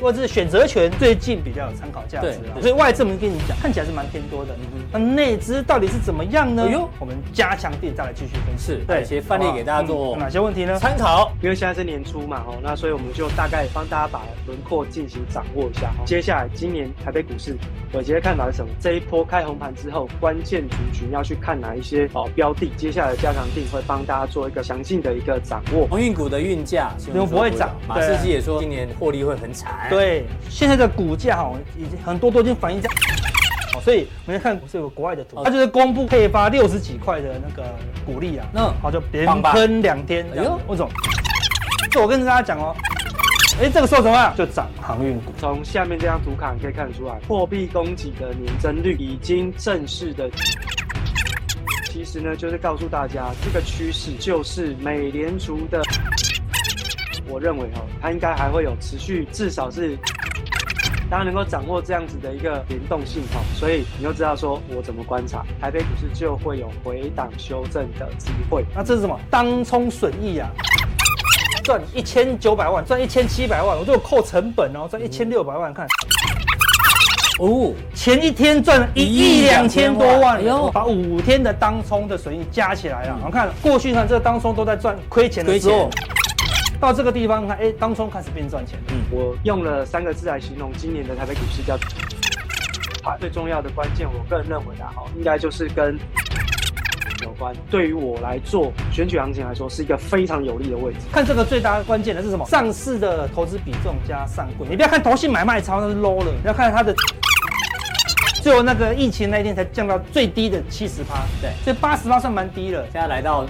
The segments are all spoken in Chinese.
或者是选择权最近比较有参考价值了。所以外资我们跟你讲，看起来是蛮偏多的。那内资到底是怎么样呢？哎呦，我们加强定再来继续分析。对，一些范例给大家做哪些问题呢？参考。因为现在是年初嘛，哦，那所以我们就大概帮大家把轮廓进行掌握一下。接下来今年台北股市，伟捷的看法是什么？这一波开红盘之后，关键族群要去看哪一些哦标的？接下来加强定会帮大家做一个详尽的一个掌握。航运股的运价都不会涨，马士基也说今年获利会很惨。对，现在的股价哈，已经很多都已经反映在。所以我们来看股市有个国外的图，它就是公布配发六十几块的那个股利啊，那好就连喷两天。哎呦，魏总，就我跟大家讲哦，哎，这个时候怎么样？就涨航运股。从下面这张图卡你可以看得出来，货币供给的年增率已经正式的。其实呢，就是告诉大家，这个趋势就是美联储的。我认为哈，它应该还会有持续，至少是。大家能够掌握这样子的一个联动性哈，所以你就知道说我怎么观察台北股市就会有回档修正的机会。那这是什么？当冲损益啊，赚一千九百万，赚一千七百万，我都有扣成本哦，赚一千六百万，看哦，前一天赚了一亿两千多万，哎呦，把五天的当冲的损益加起来了，我们看过去看这个当冲都在赚亏钱的时候。到这个地方看，哎，当中开始变赚钱。嗯，我用了三个字来形容今年的台北股市，叫“盘”。最重要的关键，我个人认为啊，哈，应该就是跟有关。对于我来做选举行情来说，是一个非常有利的位置。看这个最大的关键的是什么？上市的投资比重加上柜。你不要看投信买卖超，那是 low 了。你要看它的，最后那个疫情那一天才降到最低的七十趴。对，所以八十趴算蛮低了。现在来到。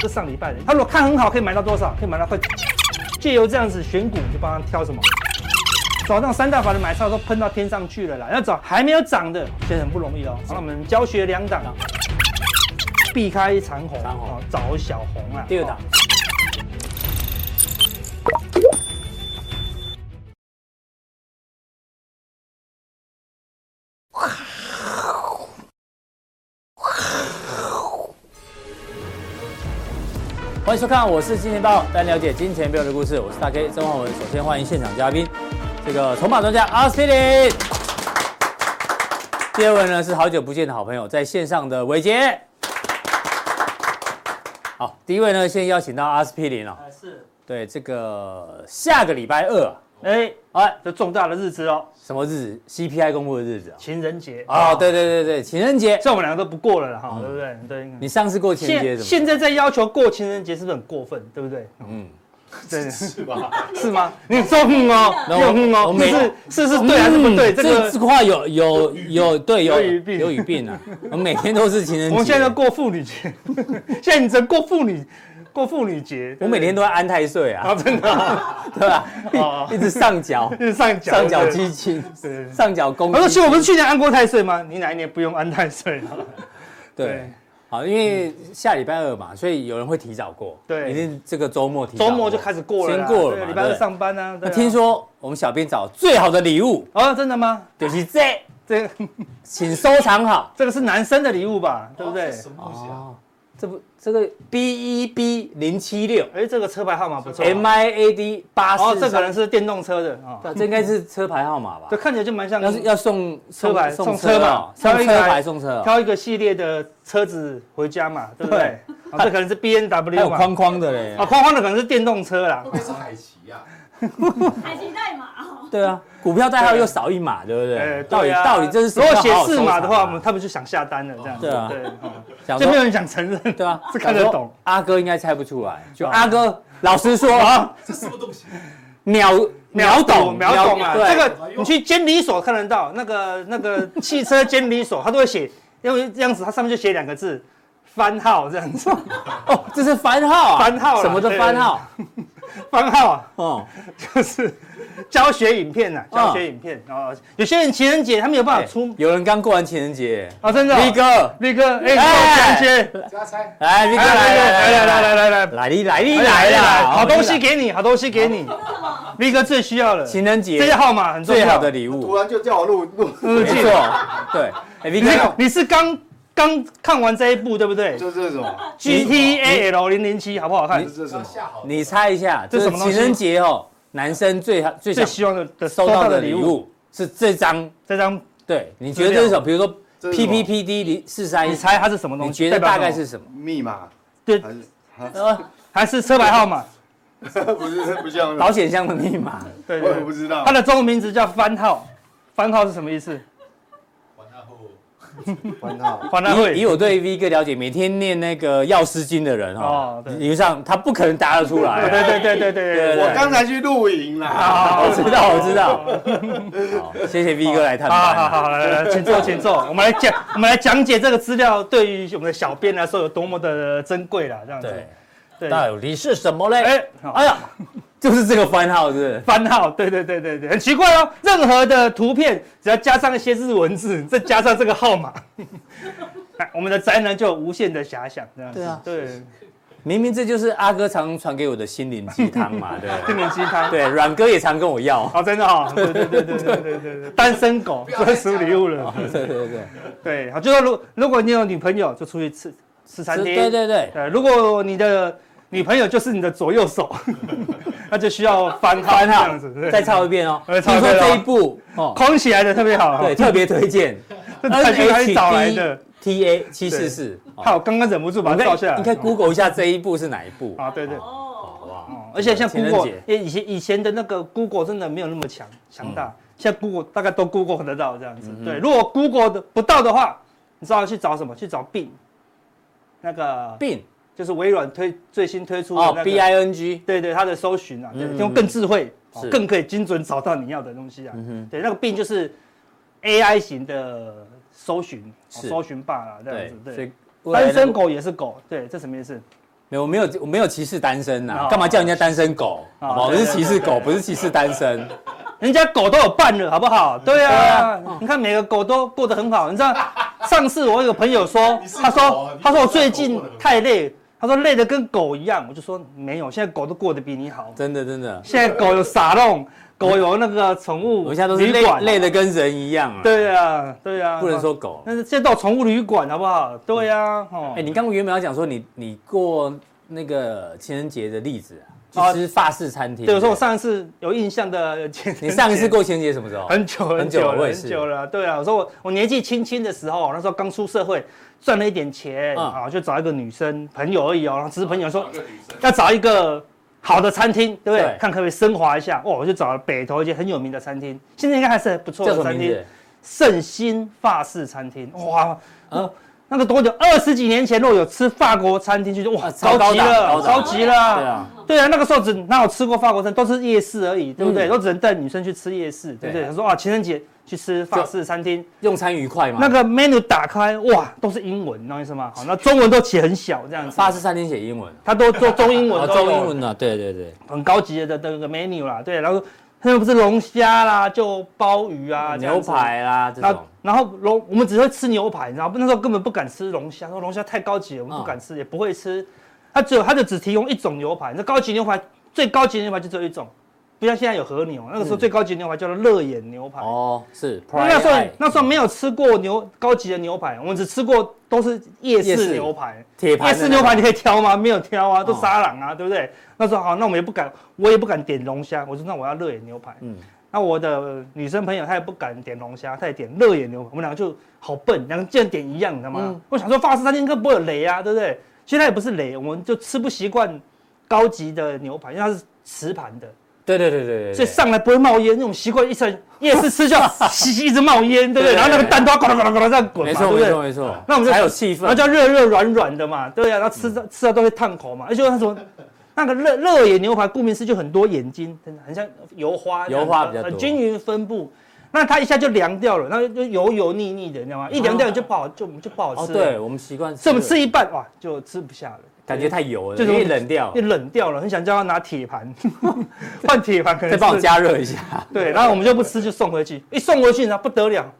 这上礼拜的，他如果看很好，可以买到多少？可以买到快。借由这样子选股，就帮他挑什么？早上三大法的买超都喷到天上去了啦。要找还没有涨的，其实很不容易哦。好，我们教学两档，避开长红，长红找小红啊。第二档。欢迎收看，我是金钱豹，带您了解金钱背后的故事。我是大 K 曾焕文。首先欢迎现场嘉宾，这个筹码专家阿司匹林。第二位呢是好久不见的好朋友，在线上的伟杰。好，第一位呢先邀请到阿司匹林了。是。对，这个下个礼拜二。哎，哎，这重大的日子哦！什么日子？CPI 公布的日子啊？情人节啊！对对对对，情人节，像我们两个都不过了了哈，对不对？对。你上次过情人节怎么？现在在要求过情人节是不是很过分？对不对？嗯，真的是吧？是吗？你说嗯哦，嗯哦，是是是对还是不对？这个这个话有有有对有语病有语病啊！我们每天都是情人节，我们现在要过妇女节，现在你只过妇女。过妇女节，我每天都在安太岁啊，真的，对吧？一直上缴，一直上缴，上缴基金，上缴公积金。他说：“其实我不是去年安过太岁吗？你哪一年不用安太岁了？”对，好，因为下礼拜二嘛，所以有人会提早过。对，一定这个周末提，周末就开始过了，先过了。礼拜二上班呢。那听说我们小编找最好的礼物哦，真的吗？就是这这，请收藏好。这个是男生的礼物吧？对不对？什么东西啊？这不，这个 B E B 零七六，哎，这个车牌号码不错。M I A D 八四，哦，这可能是电动车的啊，这应该是车牌号码吧？这看起来就蛮像。要是要送车牌送车嘛，送车牌送车，挑一个系列的车子回家嘛，对不对？这可能是 B N W 有框框的嘞，啊，框框的可能是电动车啦。会不会是海奇呀？海奇代码。对啊。股票代号又少一码，对不对？到底到底这是什么？如果写四码的话，我们他们就想下单了，这样。对啊，对，就没有人想承认，对啊，是看得懂。阿哥应该猜不出来，就阿哥老实说啊，这什么东西？秒秒懂秒懂啊！这个你去监理所看得到，那个那个 汽车监理所，他都会写，因为这样子，它上面就写两个字，番号这样子。哦，这是番号啊？番号？什么的番号？方浩哦。就是教学影片呐教学影片然后有些人情人节他们有办法出。有人刚过完情人节。哦真的 v 哥 v 哥哎哎。情人节。加来 v 哥来来来来来来来来来。来来来来好东西给你好东西给你。v 哥最需要的情人节。这些号码很重要。的礼物。突然就叫我录录。没错。对。哎 v 哥你是刚刚看完这一部对不对？就这种 G T A L 零零七，好不好看？你猜一下，这是？情人节哦。男生最最最希望的的收到的礼物是这张，这张对，你觉得这是什么？比如说这是什么 PPPD 零四三一，你猜它是什么东西？你觉得大概是什么？密码对还，是还是车牌号码？不是不像保险箱的密码。对我也不知道它的中文名字叫番号，番号是什么意思？欢乐会。以我对 V 哥了解，每天念那个药师经的人哦，理论上他不可能答得出来。对对对对对我刚才去露营啦。我知道，我知道。谢谢 V 哥来探班。好好好，来来，请坐，请坐。我们来讲，我们来讲解这个资料对于我们的小编来说有多么的珍贵了。这样子。到底是什么嘞？哎，哎呀。就是这个番号，是番号，对对对对对，很奇怪哦。任何的图片，只要加上一些日文字，再加上这个号码，我们的宅男就有无限的遐想。这样子，对，明明这就是阿哥常传给我的心灵鸡汤嘛，对，心灵鸡汤。对，软哥也常跟我要。哦，真的哈，对对对对对对对，单身狗专属礼物了。对对对对对，好，就说如如果你有女朋友，就出去吃吃餐厅。对对对，如果你的。女朋友就是你的左右手，那就需要翻翻哈这样子，再抄一遍哦。呃听抄一遍哦说这一部哦，框起来的特别好。对，特别推荐。这太去哪里找来的？T A 七四四。好，刚刚忍不住把它照下来。你可以 Google 一下这一部是哪一部，啊，对对。哦，好不好？哦，而且像 Google，因为以前以前的那个 Google 真的没有那么强强大，现在 Google 大概都 Google 得到这样子。对，如果 Google 的不到的话，你知道去找什么？去找 Bing，那个病就是微软推最新推出的哦那个，B I N G，对对，它的搜寻啊，对，嗯用更智慧，哦更可以精准找到你要的东西啊。嗯对，那个 Bing 就是 AI 型的搜寻，哦搜寻霸啦，这样对子。，所对，以未来的单身狗也是狗，对，这什么意思？没有，我没有，我没有歧视单身呐，哦干嘛叫人家单身狗？哦好不好？我是歧视狗，不是歧视单身。人家狗都有伴了，好不好？对对啊啊，你看每个狗都过得很好。你知道，上次我有个朋友说，他说他说我最近太累，他说累得跟狗一样。我就说没有，现在狗都过得比你好。真的真的，现在狗有撒弄，狗有那个宠物我现在都是累累的跟人一样啊。，对啊，对啊，不能说狗。但是现在都有宠物旅馆，好不好？对啊，哦哎，，你刚刚原本要讲说你你过那个情人节的例子啊啊，去吃法式餐厅。对，我说我上一次有印象的情人节，你上一次过情人节什么时候？很久很很久很久了。对啊，我说我我年纪轻轻的时候，那时候刚出社会，赚了一点钱嗯啊，就找一个女生朋友而已哦，然后只是朋友说要找一个好的餐厅，对不对对？看可不可以升华一下。哦，我就找了北投一间很有名的餐厅，现在应该还是不错的餐厅？圣心法式餐厅。哇，那个多久？二十几年前，如果有吃法国餐厅，就哇，高级了，高级了。对啊，对啊，那个时候只那我吃过法国餐，都是夜市而已，对不对？嗯都只能带女生去吃夜市，对不对？他说啊，情人节去吃法式餐厅，用餐愉快嘛。那个 menu 打开，哇，都是英文，你懂意思吗？好，那中文都写很小这样子，法式餐厅写英文，他都做中英文中英文啊，对对对，很高级的那个 menu 啦，对，然后他又不是龙虾啦，就鲍鱼啊，牛。排啦这然后种，然后龙，我们只会吃牛排，然后那时候根本不敢吃龙虾，说龙虾太高级了，我们不敢吃，也不会吃。他只有，他就只提供一种牛排，那高级牛排最高级的牛排就只有一种，不像现在有和牛，那个时候嗯最高级的牛排叫做热眼牛排。哦，是。那那时候那时候没有吃过牛高级的牛排，我们只吃过都是夜夜市市牛排。铁盘夜市牛排你可以挑吗？没有挑啊，都哦沙朗啊，对不对？那时候好，那我们也不敢，我也不敢点龙虾，我说那我要热眼牛排。嗯，那我的女生朋友她也不敢点龙虾，她也点热眼牛排，我们两个就好笨，两个竟然点一样，你知道吗？嗯我想说法式餐厅应该不会有雷啊，对不对？其实它也不是雷，我们就吃不习惯高级的牛排，因为它是瓷盘的，对对对对对，所以上来不会冒烟，那种习惯一上夜市吃就要 吸一直冒烟，对不对？然后那个蛋都要咕噜咕噜咕噜这样滚，没错没？错没错，那我们就才有气氛，然后叫热热软软的嘛，对呀，然后吃到吃到都会烫口嘛，而且那什么，那个热热眼牛排，顾名思义就很多眼睛，真的很像油花，油花比较多。很均匀分布。那它一下就凉掉了，然后就油油腻腻的，你知道吗？一凉掉就不好，就就不好哦，吃。对，，我们习惯，所以我们吃一半哇就吃不下了，感觉太油了，就容易冷掉就，冷掉了，很想叫他拿铁盘 换铁盘，可能再帮我加热一下，对，然后我们就不吃，就送回去。一送回去呢，不得了，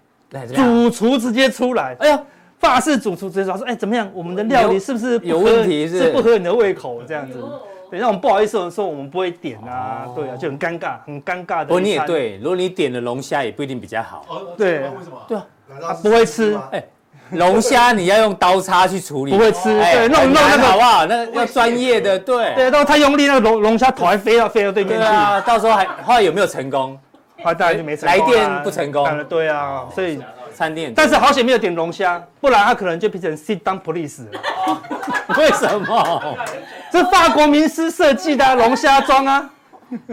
主厨直接出来，哎呀，法式主厨直接说：“哎，怎么样？我们的料理是不是有合问题是是不合你的胃口？这样子，哦对，那我们不好意思我们说我们不会点啊哦，对啊，就很尴尬，很尴尬的。不过你也，对，如果你点了龙虾，也不一定比较好。哦，对为什么？对啊，不会吃吗哎龙虾你要用刀叉去处理，不会吃哎对弄弄那个好不好？那要专业的，对。对，然后太用力，那个龙龙虾头还飞到飞到对面去，对啊，到时候还后来有没有成功？后来，当然就没成功啊。来电不成功。对啊，所以餐店，但是好险没有点龙虾，不然他可能就变成 sit down police 了。为什么？这法国名师设计的啊龙虾装啊，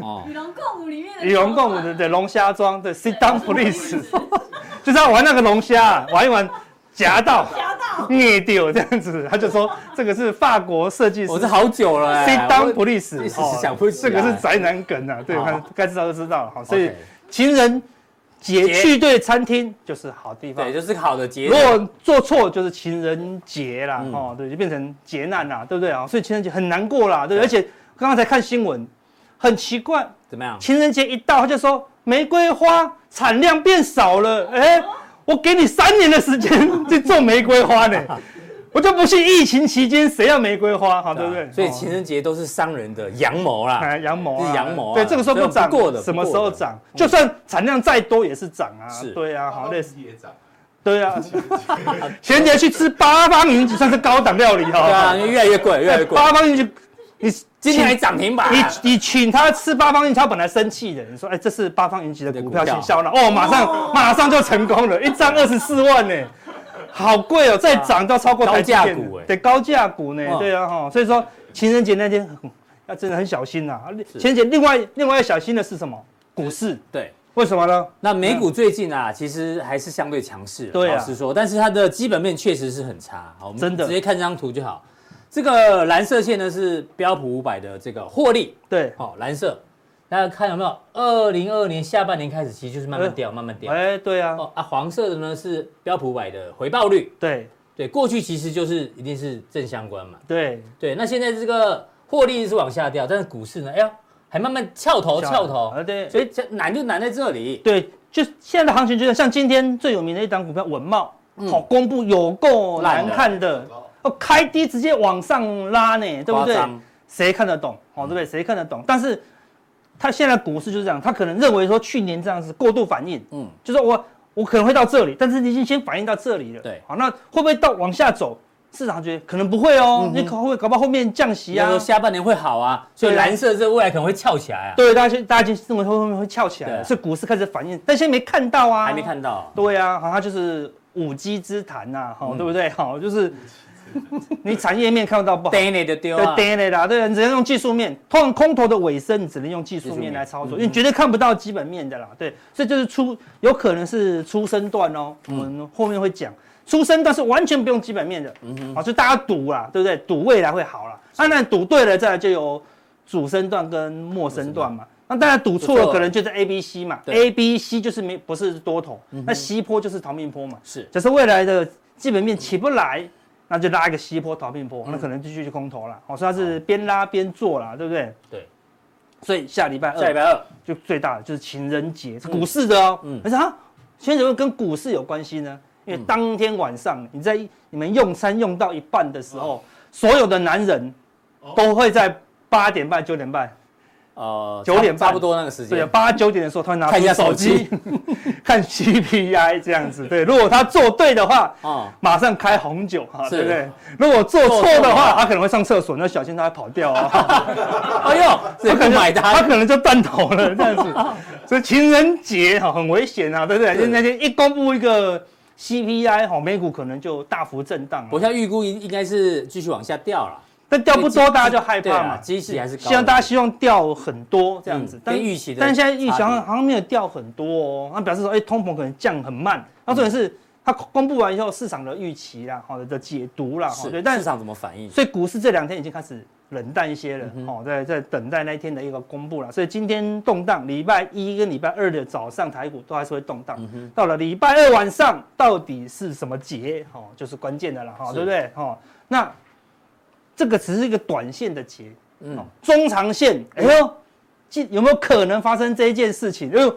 哦。与龙共舞里面的与龙共舞的对龙虾装对 sit down police，就是要玩那个龙虾，玩一玩夹到夹到，捏掉这样子，他就说这个是法国设计师。我这好久了哎 sit down police，一时想不起这个是宅男梗啊，对，该知道就知道了。好，所以情人节节去对餐厅就是好地方对，。就是好的节如。果做错就是情人节啦，嗯哦，对，就变成劫难啦，对不对啊？所以情人节很难过啦，对，而且刚刚才看新闻，很奇怪，怎么样？情人节一到他就说玫瑰花产量变少了，哎，我给你三年的时间去种玫瑰花呢，我就不信疫情期间谁要玫瑰花，好，对不对？所以情人节都是商人的阳谋啦。哎，羊毛啊，是羊毛啊。对，这个时候不涨，过的什么时候涨？就算产量再多也是涨啊，是。对啊，好类似，也涨，对啊，情人节去吃八方云集算是高档料理哈，对啊，越来越贵，越来越贵。八方云集，你今天还涨停板，你你请他吃八方云集，他本来生气的，你说哎，这是八方云集的股票行销了，哦，马上马上就成功了，一张二十四万呢。好贵哦，再涨到超过高价股哎对高价股呢，嗯对啊哈，所以说情人节那天嗯要真的很小心呐。情人节另外另外要小心的是什么？股市，对。为什么呢？那美股最近啊，其实还是相对强势，对啊老实说，但是它的基本面确实是很差。好，我们真的直接看这张图就好。这个蓝色线呢是标普五百的这个获利，对，好，蓝色，大家看有没有？二零二二年下半年开始，其实就是慢慢掉，慢慢掉。哎，对啊，哦啊，黄色的呢是标普五百的回报率，对。对，过去其实就是一定是正相关嘛。对，对，那现在这个获利是往下掉，但是股市呢，哎呀，还慢慢翘头翘头，啊对，所以这难就难在这里。对，就现在的行情就是像今天最有名的一档股票稳懋，嗯。好公布有够难看的，哦，开低直接往上拉呢，对不对？谁看得懂？哦，对不对？谁看得懂？但是他现在股市就是这样，他可能认为说去年这样子过度反应，嗯嗯，就是我我可能会到这里，但是你已经先反应到这里了，对好，那会不会到往下走？市场觉得可能不会哦，你可能会搞不好后面降息啊，下半年会好啊，所以蓝色这未来可能会翘起来啊，对，大家大家就认为后面会翘起来对了，所以股市开始反应，但现在没看到啊，还没看到。对啊，好，像就是五 G 之谈呐，好，嗯对不对？好，就是 你产业面看不到不好，呆你的丢对啊，跌的啦，对，你只能用技术面。通常空头的尾声，你只能用技术面来操作，因为绝对看不到基本面的啦。对，所以就是出有可能是出生段哦，我们后面会讲。出生段是完全不用基本面的，好，就大家赌啦，对不对？赌未来会好啦。当然赌对了，再来就有主升段跟末升段嘛。那当然赌错了，可能就是 A、B、C 嘛。A、B、C 就是没不是多头，那 C 坡就是逃命坡嘛。是假设未来的基本面起不来，那就拉一个西坡逃命坡，那可能就继续去空头了。好，所以它是边拉边做啦，对不对？对。所以下礼拜二下礼拜二，就最大的就是情人节，是股市的哦。嗯可是啊，情人节会跟股市有关系呢？因为当天晚上你在你们用餐用到一半的时候，所有的男人都会在八点半九点半。呃，九点半差不多那个时间对八九点的时候，他会拿看一下出手手机机 看 CPI 这样子。对，如果他做对的话，啊，马上开红酒哈，对不对？如果做错的话，他可能会上厕所，那小心他会跑掉啊。哎呦，这不买他，可能就断头了这样子。所以情人节哈很危险啊，对不对？就那天一公布一个 CPI 哈，美股可能就大幅震荡啊。我现在预估应应该是继续往下掉了，但掉不多，大家就害怕嘛。基期还是希望大家希望掉很多这样子嗯，但预期的但现在预期好像好像没有掉很多哦，那表示说，哎，通膨可能降很慢。那重点是它公布完以后，市场的预期啦，好的的解读啦，是对，但市场怎么反应？所以股市这两天已经开始冷淡一些了，嗯哦，在在等待那一天的一个公布了。所以今天动荡，礼拜一跟礼拜二的早上台股都还是会动荡。嗯到了礼拜二晚上，到底是什么节？哦，就是关键的了，哈、是对不对？哦，那这个只是一个短线的结，嗯哦，中长线，哎呦，记有没有可能发生这一件事情？哎呦，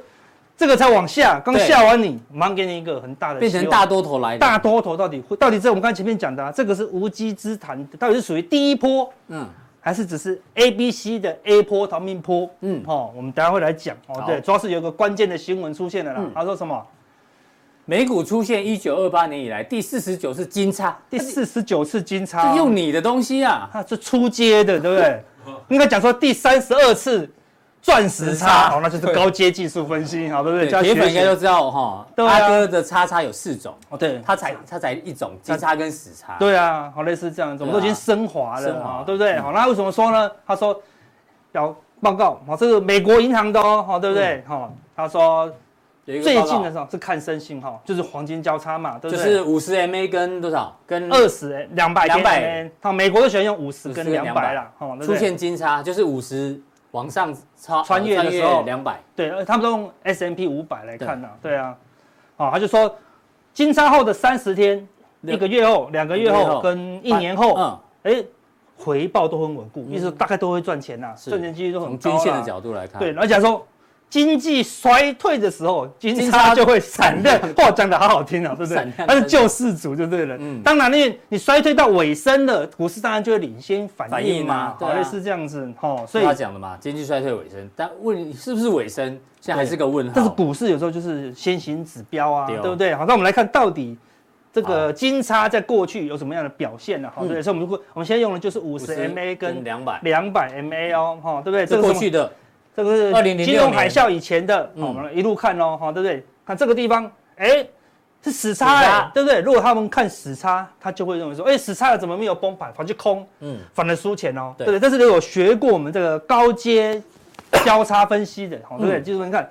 这个才往下，刚下完你，马上给你一个很大的变成大多头来，大多头到底会到底这我们刚才前面讲的、啊，这个是无稽之谈，到底是属于第一波，嗯，还是只是 A、B、C 的 A 波逃命波？嗯嗯，哦，我们等一下会来讲哦。对，主要是有个关键的新闻出现了啦。嗯他说什么？美股出现一九二八年以来第四十九次金叉，第四十九次金叉、哦，用你的东西啊，它是初阶的，对不对？应该讲说第三十二次钻石叉，哦，那就是高阶技术分析，好，对不对？铁粉应该都知道哈，阿哥的叉叉有四种，哦，对，他才他才一种金叉跟死叉，对啊，好类似这样子，我们都已经升华了，啊，对不对？好，那为什么说呢？他说要报告，好，这个美国银行的哦，好，对不对？好，他说。最近的时候是看升信号，就是黄金交叉嘛，对不对？就是五十 MA 跟多少？跟二十两百两百。好，美国都喜欢用五十跟两百啦。出现金叉就是五十往上超穿越的时候两百。对，他们都用 S M P 五百来看呐。对啊，好，他就说金叉后的三十天、一个月后、两个月后跟一年后，嗯，哎，回报都很稳固，意思大概都会赚钱呐，赚钱几率都很高。从均线的角度来看，对，而且说。经济衰退的时候，金叉就会 闪亮。话讲的好好听啊，对不对？它是救世主就对了。嗯，当然，因为你衰退到尾声了，股市当然就会领先反应嘛。对，是这样子。哦，所以他讲的嘛，经济衰退尾声，但问是不是尾声，现在还是个问号。但是股市有时候就是先行指标啊，对不对？好，那我们来看到底这个金叉在过去有什么样的表现呢？好，对，所以我们如果我们现在用的就是五十 MA 跟两百两百 MA 哦，哈，对不对？这过去的。这个是金融海啸以前的，我们一路看哦，哈，对不对？看这个地方，哎，是死叉，哎，对不对？如果他们看死叉，他就会认为说，哎，死叉了怎么没有崩盘，反去空，嗯，反而输钱哦，对不对？但是如果学过我们这个高阶交叉分析的，好，对不对？就是你看。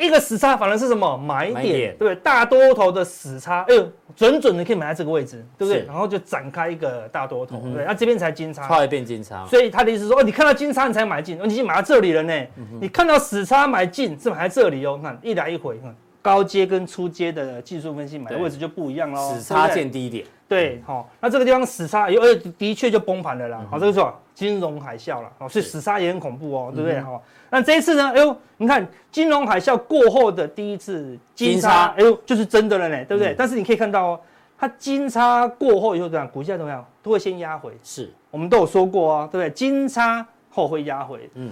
一个死叉反而是什么买点，对不对？大多头的死叉，哎呦，准准的可以买在这个位置，对不对？然后就展开一个大多头，对，那这边才金叉，差一变金叉。所以他的意思说，哦，你看到金叉你才买进，你已经买到这里了呢。你看到死叉买进是买在这里哦，看一来一回，看高阶跟初阶的技术分析买的位置就不一样喽。死叉见低点，对，好，那这个地方死叉，哎，的确就崩盘了啦。好，这个是吧？金融海啸了，哦，所以死叉也很恐怖哦，对不对？好。那这一次呢？哎呦，你看金融海啸过后的第一次金叉，哎呦，就是真的了呢，对不对？但是你可以看到哦，它金叉过后以后怎样？股价怎么样？都会先压回。是，我们都有说过啊，对不对？金叉后会压回，嗯，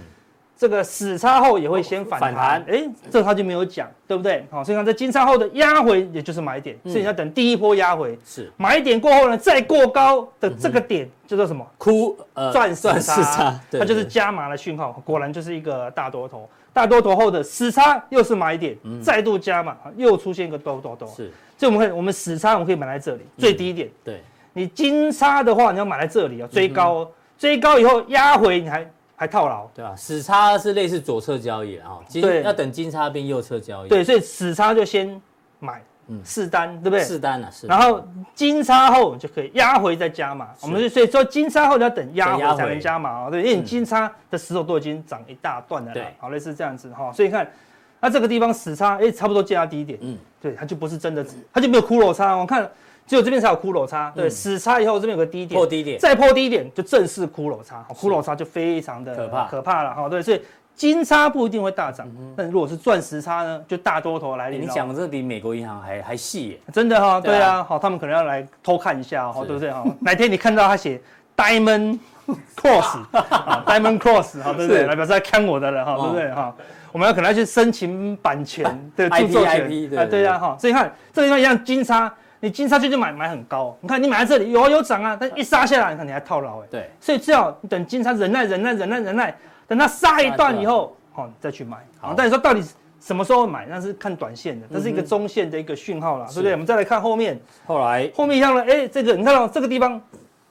这个死叉后也会先反弹。哎，这他就没有讲，对不对？好，所以看这金叉后的压回，也就是买点，所以你要等第一波压回。是，买点过后呢，再过高的这个点。叫做什么？哭呃，钻石叉，它就是加码的讯号。果然就是一个大多头，大多头后的死叉又是买点，再度加码，又出现一个多多多。是，所以我们看我们死叉，我们可以买在这里最低点。对，你金叉的话，你要买在这里啊，追高哦，追高以后压回，你还还套牢。对啊，死叉是类似左侧交易啊，金要等金叉变右侧交易。对，所以死叉就先买。嗯，试单对不对？试单了，是。然后金叉后就可以压回再加码。我们所以说金叉后要等压回才能加码哦，对，因为你金叉的石头都已经涨一大段了。对，好，类似这样子哈。所以看，那这个地方死叉，哎，差不多见到低点。嗯，对，它就不是真的，它就没有骷髅叉。我看只有这边才有骷髅叉。对，死叉以后这边有个低点，破低点，再破低点就正式骷髅叉。骷髅叉就非常的可怕，可怕了哈。对，所以。金叉不一定会大涨，但如果是钻石叉呢，就大多头来临。你讲的这比美国银行还还细耶，真的哈，对啊，好，他们可能要来偷看一下哈，对不对哈？哪天你看到他写 Diamond Cross，Diamond Cross，哈，对不对？来表示在看我的了哈，对不对哈？我们要可能要去申请版权的著作权，啊，对啊哈。所以看这个地方一样，金叉，你金叉就就买买很高，你看你买在这里有有涨啊，但一杀下来，你看你还套牢哎，对，所以最好你等金叉忍耐忍耐忍耐忍耐。等它杀一段以后，好再去买。好，但你说到底什么时候买？那是看短线的，这是一个中线的一个讯号啦，对不对？我们再来看后面。后来后面一样了，哎，这个你看到这个地方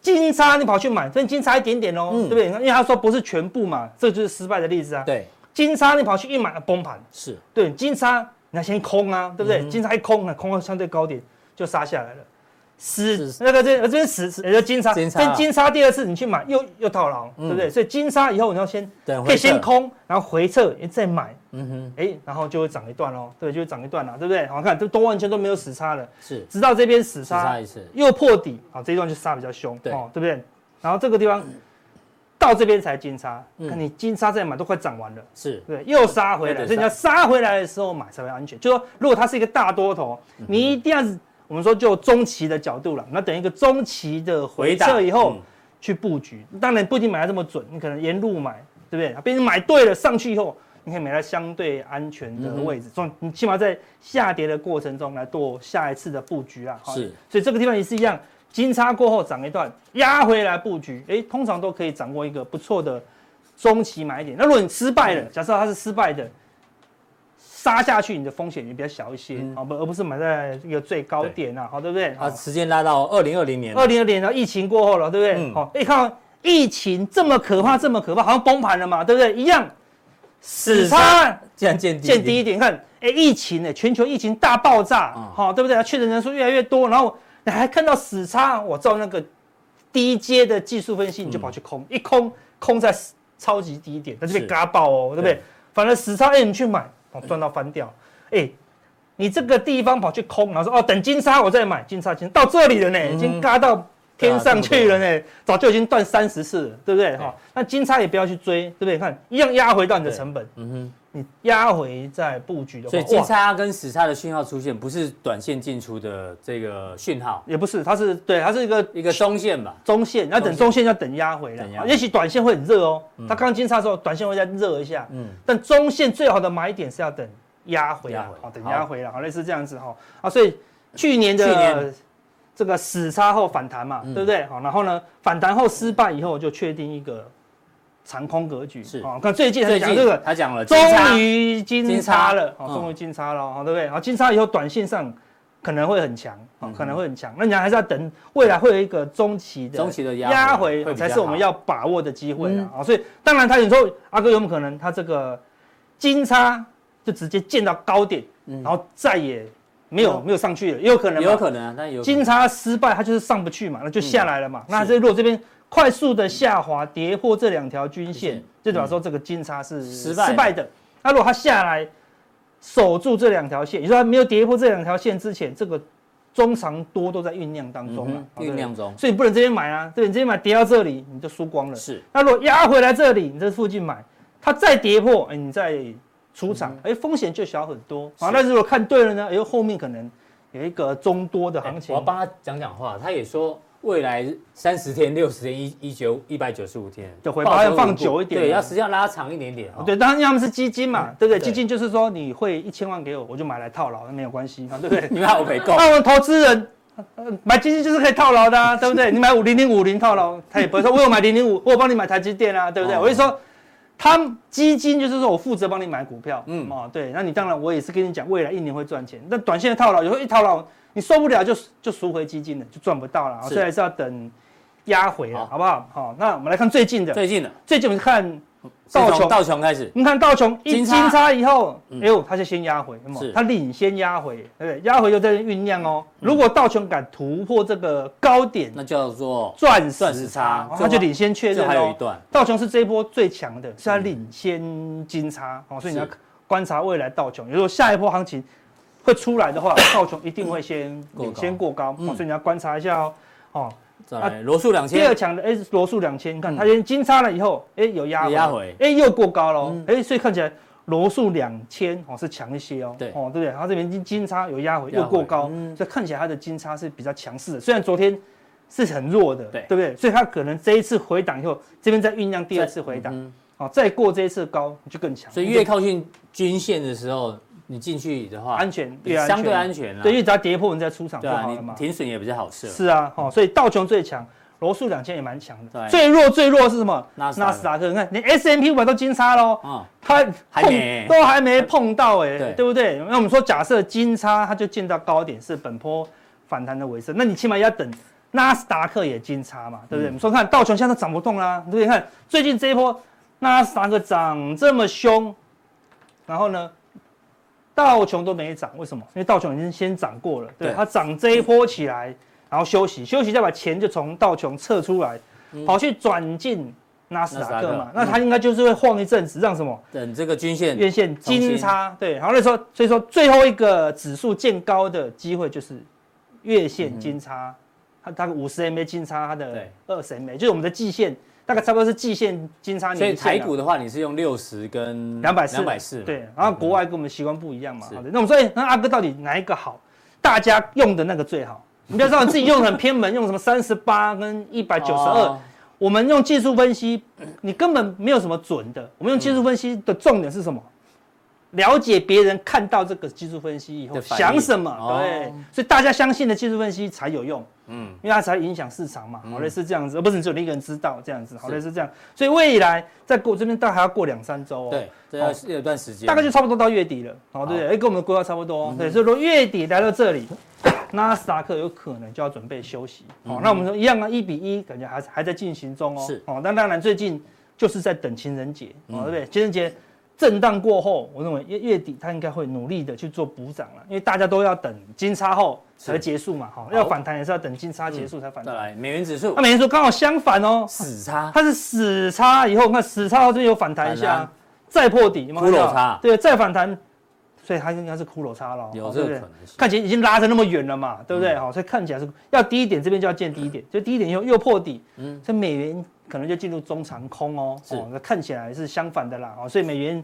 金叉，你跑去买，所以金叉一点点哦，对不对？因为他说不是全部嘛，这就是失败的例子啊。对，金叉你跑去一买崩盘，是对金叉你要先空啊，对不对？金叉一空，那空到相对高点就杀下来了。死那个这这边死也就金叉，跟金叉第二次你去买又又套牢，对不对？所以金叉以后你要先可以先空，然后回撤再买，嗯哼，哎，然后就会涨一段喽，对，就会涨一段了，对不对？好看，这都完全都没有死叉了，是，直到这边死叉一次。又破底，好，这一段就杀比较凶，对，对不对？然后这个地方 到这边才金叉，看你金叉再买都快涨完了，是。对，又杀回来，所以你要杀。回来的时候买才会安全。就说如果它是一个大多头，你一定要。我们说就中期的角度了，那等一个中期的回撤以后去布局，当然不一定买的这么准，你可能沿路买，对不对？别人买对了上去以后，你可以买在相对安全的位置，中你起码在下跌的过程中来做下一次的布局啊。是，所以这个地方也是一样，金叉过后涨一段，压回来布局，哎，通常都可以掌握一个不错的中期买点。那如果你失败了，假设它是失败的，杀下去，你的风险也比较小一些，好不，而不是买在一个最高点啊，好，对不对？啊，时间拉到二零二零年，二零二零年，疫情过后了，对不对？好，一看疫情这么可怕，这么可怕，好像崩盘了嘛，对不对？一样。死叉竟然见低见低一点，看，哎，疫情呢，全球疫情大爆炸，好，对不对？确诊人数越来越多，然后你还看到死叉，我照那个低阶的技术分析，你就跑去空，一空空在超级低点，那就被嘎爆哦，对不对？反而死叉，哎，你去买，哦，赚到翻掉，哎，你这个地方跑去空，然后说哦，等金沙我再买，金沙金到这里了呢，已经嘎到。天上去了呢，早就已经断三十次了，对不对？哈，那金叉也不要去追，对不对？看一样压回到你的成本，嗯哼，你压回在布局的话，所以金叉跟死叉的讯号出现，不是短线进出的这个讯号，也不是，它是对，它是一个一个中线吧，中线，要等中线。要等压回来，也许短线会很热哦，它刚金叉的时候，短线会再热一下，嗯，但中线最好的买点是要等压回来，好，等压回来，好，类似这样子哈，啊，所以去年的。这个死叉后反弹嘛，嗯、对不对？好，然后呢，反弹后失败以后就确定一个长空格局。是，啊，看最近他讲这个，他讲了，终于金叉了，好，终于金叉了，好，对不对？好，金叉以后短线上可能会很强，啊，可能会很强。那你还是要等未来会有一个中期的中期的压回，才是我们要把握的机会啊。所以当然他有时候阿哥有没有可能他这个金叉就直接见到高点，然后再也。没有没有上去了，也有可能，有可能啊，但有金叉失败，它就是上不去嘛，那就下来了嘛。那这如果这边快速的下滑，跌破这两条均线，就表示说这个金叉是失败的。那如果它下来守住这两条线，你说它没有跌破这两条线之前，这个中长多都在酝酿当中了，酝酿中。所以你不能这边买啊，对，你这边买跌到这里你就输光了。是。那如果压回来这里，你这附近买，它再跌破，哎，你再。出场，哎，风险就小很多啊。那如果看对了呢？哎，后面可能有一个中多的行情。我要帮他讲讲话，他也说未来三十天、六十天、一一九一百九十五天，就回报要放久一点，对，要实际上拉长一点点。对，当然他们是基金嘛，对不对？基金就是说你汇一千万给我，我就买来套牢，那没有关系啊，对不对？你看我没够。那我们投资人买基金就是可以套牢的，对不对？你买五零零五零套牢，他也不会说我有买零零五，我有帮你买台积电啊，对不对？我就说。他基金就是说我负责帮你买股票，嗯啊，对，那你当然我也是跟你讲，未来一年会赚钱。那短线的套牢，有时候一套牢你受不了就就赎回基金了，就赚不到了。所以还是要等压回了，好不好？好，那我们来看最近的，最近的，最近我们看道琼，道琼开始，你看道琼一金叉以后，哎呦，它就先压回，是它领先压回，对不对？压回就在酝酿哦。如果道琼敢突破这个高点，那叫做钻石叉，它就领先确认哦。还有一段，道琼是这一波最强的，是它领先金叉哦，所以你要观察未来道琼，如果下一波行情会出来的话，道琼一定会先领先过高，所以你要观察一下哦。哦。啊，罗素两千，第二强的哎，罗素两千，你看它先金叉了以后，哎，有压压回，哎，又过高了，哎，所以看起来罗素两千哦是强一些哦，对，哦对不对？它这边金金叉有压回，又过高，所以看起来它的金叉是比较强势的，虽然昨天是很弱的，对，对不对？所以它可能这一次回档以后，这边再酝酿第二次回档，哦，再过这一次高就更强，所以越靠近均线的时候。你进去的话，安全，相对安全了。对，因为只要跌破，你再出场就好了嘛。停损也比较好设。是啊，哦，所以道琼最强，罗素两千也蛮强的。最弱最弱是什么？纳斯达克。你看，连 S M P 五百都金叉喽。啊，它碰都还没碰到哎，对不对？那我们说，假设金叉，它就见到高点，是本波反弹的尾声。那你起码要等纳斯达克也金叉嘛，对不对？我们说看道琼现在都涨不动啦，对不对？你看最近这一波纳斯达克涨这么凶，然后呢？道琼都没涨，为什么？因为道琼已经先涨过了，对，它涨这一波起来，然后休息，休息再把钱就从道琼撤出来，跑去转进纳斯达克嘛，那它应该就是会晃一阵子，让什么？等这个均线、月线金叉，对，然后那时候，所以说最后一个指数见高的机会就是月线金叉，它它五十 MA 金叉，它的二十 MA 就是我们的季线。大概差不多是季线金叉，所以台股的话，你是用六十跟两百四，两百四，对。然后国外跟我们习惯不一样嘛，好的。那我们说，那阿哥到底哪一个好？大家用的那个最好。你不要知道自己用的很偏门，用什么三十八跟一百九十二。我们用技术分析，你根本没有什么准的。我们用技术分析的重点是什么？了解别人看到这个技术分析以后想什么，哦对，所以大家相信的技术分析才有用，嗯，因为它才影响市场嘛，好类似这样子，而不是只有你一个人知道这样子，好是类似这样，所以未来在过这边大概还要过两三周哦，对，这要有一段时间，大概就差不多到月底了，好对不对？哎，跟我们的规划差不多，对，所以说月底来到这里，纳斯达克有可能就要准备休息，好，那我们说一样啊，一比一，感觉还还在进行中哦，是。哦，那当然最近就是在等情人节，哦，对不对？情人节。震荡过后，我认为月月底它应该会努力的去做补涨了，因为大家都要等金叉后才结束嘛，哈，要反弹也是要等金叉结束才反弹。再来美元指数，那美元指数刚好相反哦，死叉，它是死叉以后，看死叉到这边有反弹一下，再破底，骷髅叉，对，再反弹，所以它应该是骷髅叉了，有这个可能性，看起来已经拉得那么远了嘛，对不对？好，所以看起来是要低一点，这边就要见低一点，就低一点以后又破底，嗯，所以美元可能就进入中长空哦，哦，那看起来是相反的啦，哦，所以美元。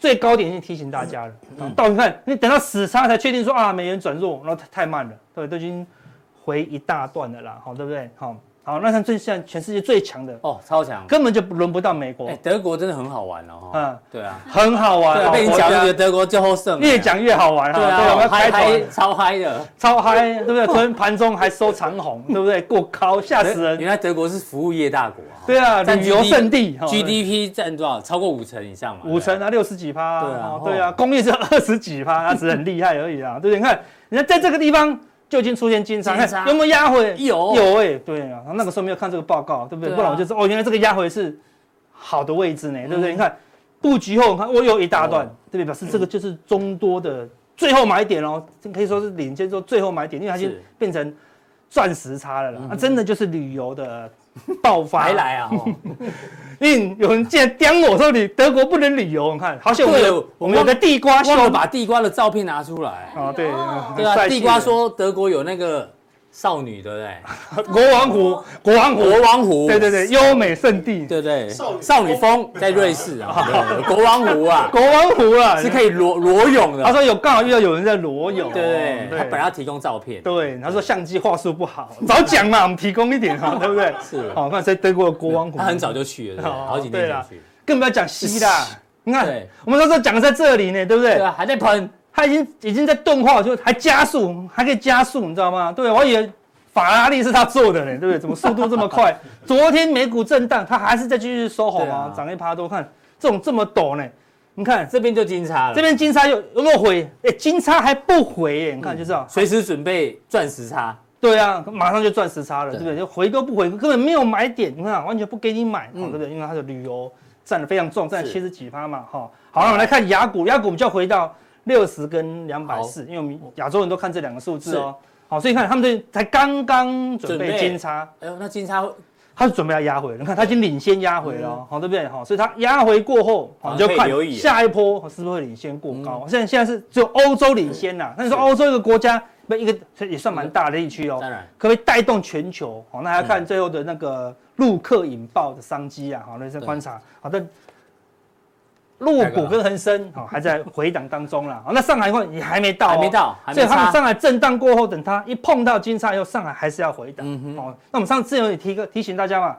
最高点已经提醒大家了，到你看，你等到死叉才确定说啊，美元转弱，然后太慢了，对，都已经回一大段了啦，好，对不对？好。好，那像最现在全世界最强的哦，超强，根本就轮不到美国。哎，德国真的很好玩哦。嗯，对啊，很好玩。被你讲，就觉得德国最后胜。越讲越好玩哈。对啊，我们开台超嗨的，超嗨，对不对？昨天盘中还收长红，对不对？过高，吓死人。原来德国是服务业大国啊。对啊，旅游胜地，GDP 占多少？超过五成以上嘛。五成啊，六十几趴。对啊，对啊，工业是二十几趴，它只是很厉害而已啊。对不对？你看，人家在这个地方。就已经出现金叉，有没有压回？有有哎，对啊，那个时候没有看这个报告，对不对？不然我就说哦，原来这个压回是好的位置呢，对不对？你看布局后，看我有一大段，对不对？表示这个就是中多的最后买点哦，可以说是领先说最后买点，因为它已经变成钻石差了啦，那真的就是旅游的 爆发。还来啊！因，有人竟然刁我说你德国不能旅游，你看，好像我们有我们有个地瓜秀，把地瓜的照片拿出来。啊，对对啊，地瓜说德国有那个少女，对不对？国王湖，国王湖，国王湖，对对对，优美圣地，对对，少女峰在瑞士啊，国王湖啊，国王湖啊，是可以裸裸泳的。他说有刚好遇到有人在裸泳，对对，他本来要提供照片，对，他说相机画术不好，早讲嘛，我们提供一点哈，对不对？是，好，看在德国的国王湖，他很早就去了，好几年前去，更不要讲希腊，你看，我们那时候讲在这里呢，对不对？对啊，还在喷。它已经已经在钝化，就还加速，还可以加速，你知道吗？对，我以为法拉利是他做的呢，对不对？怎么速度这么快？昨天美股震荡，它还是在继续收红啊，涨一趴多。看这种这么陡呢，你看这边就金叉了，这边金叉又有没有回？哎，金叉还不回耶，你看就知道，随时准备钻石叉。对啊，马上就钻石叉了，对不对？就回都不回，根本没有买点，你看完全不给你买，对不对？因为它的旅游占的非常重，占了七十几趴嘛，哈。好，那我们来看雅股，雅股我们就要回到。六十跟两百四，因为我们亚洲人都看这两个数字哦。好，所以看他们这才刚刚准备金叉。哎呦，那金叉他是准备要压回，你看他已经领先压回了，好对不对？好，所以他压回过后，你就看下一波是不是会领先过高。现在现在是只有欧洲领先呐，那你说欧洲一个国家不一个也算蛮大的地区哦，当然可不可以带动全球？好，那还要看最后的那个陆客引爆的商机啊。好，那再观察。好的。陆股跟恒生好还在回档当中啦，那上海的话也还没到，还没到，所以他们上海震荡过后，等它一碰到金叉以后，上海还是要回档。哦，那我们上次有提个提醒大家嘛，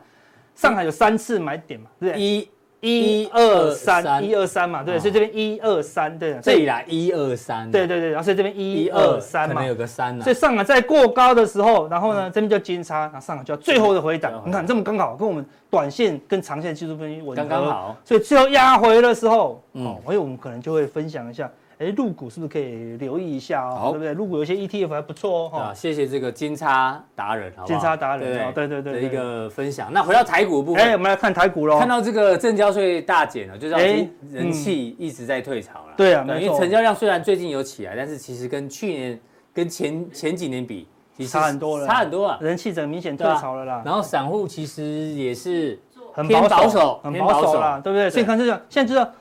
上海有三次买点嘛，对不对？一、一、二、三，一、二、三。嘛，对，所以这边一、二、三，对，这里来一、二、三，对对对，然后所以这边一、二、三嘛，可能有个三，所以上海在过高的时候，然后呢这边叫金叉，然后上海就要最后的回档，你看这么刚好跟我们。短线跟长线技术分析吻合，刚刚好，所以最后压回的时候，哦，所以我们可能就会分享一下，哎，入股是不是可以留意一下哦，对不对？入股有些 ETF 还不错哦。啊，谢谢这个金叉达人，好金叉达人，对对对，的一个分享。那回到台股部分，哎，我们来看台股喽。看到这个证交税大减了，就是哎，人气一直在退潮了。对啊，因为成交量虽然最近有起来，但是其实跟去年、跟前前几年比，差很多了，差很多啊，人气整明显退潮了啦。然后散户其实也是。很保守，很保守啦，对不对？所以看这样，现在知道，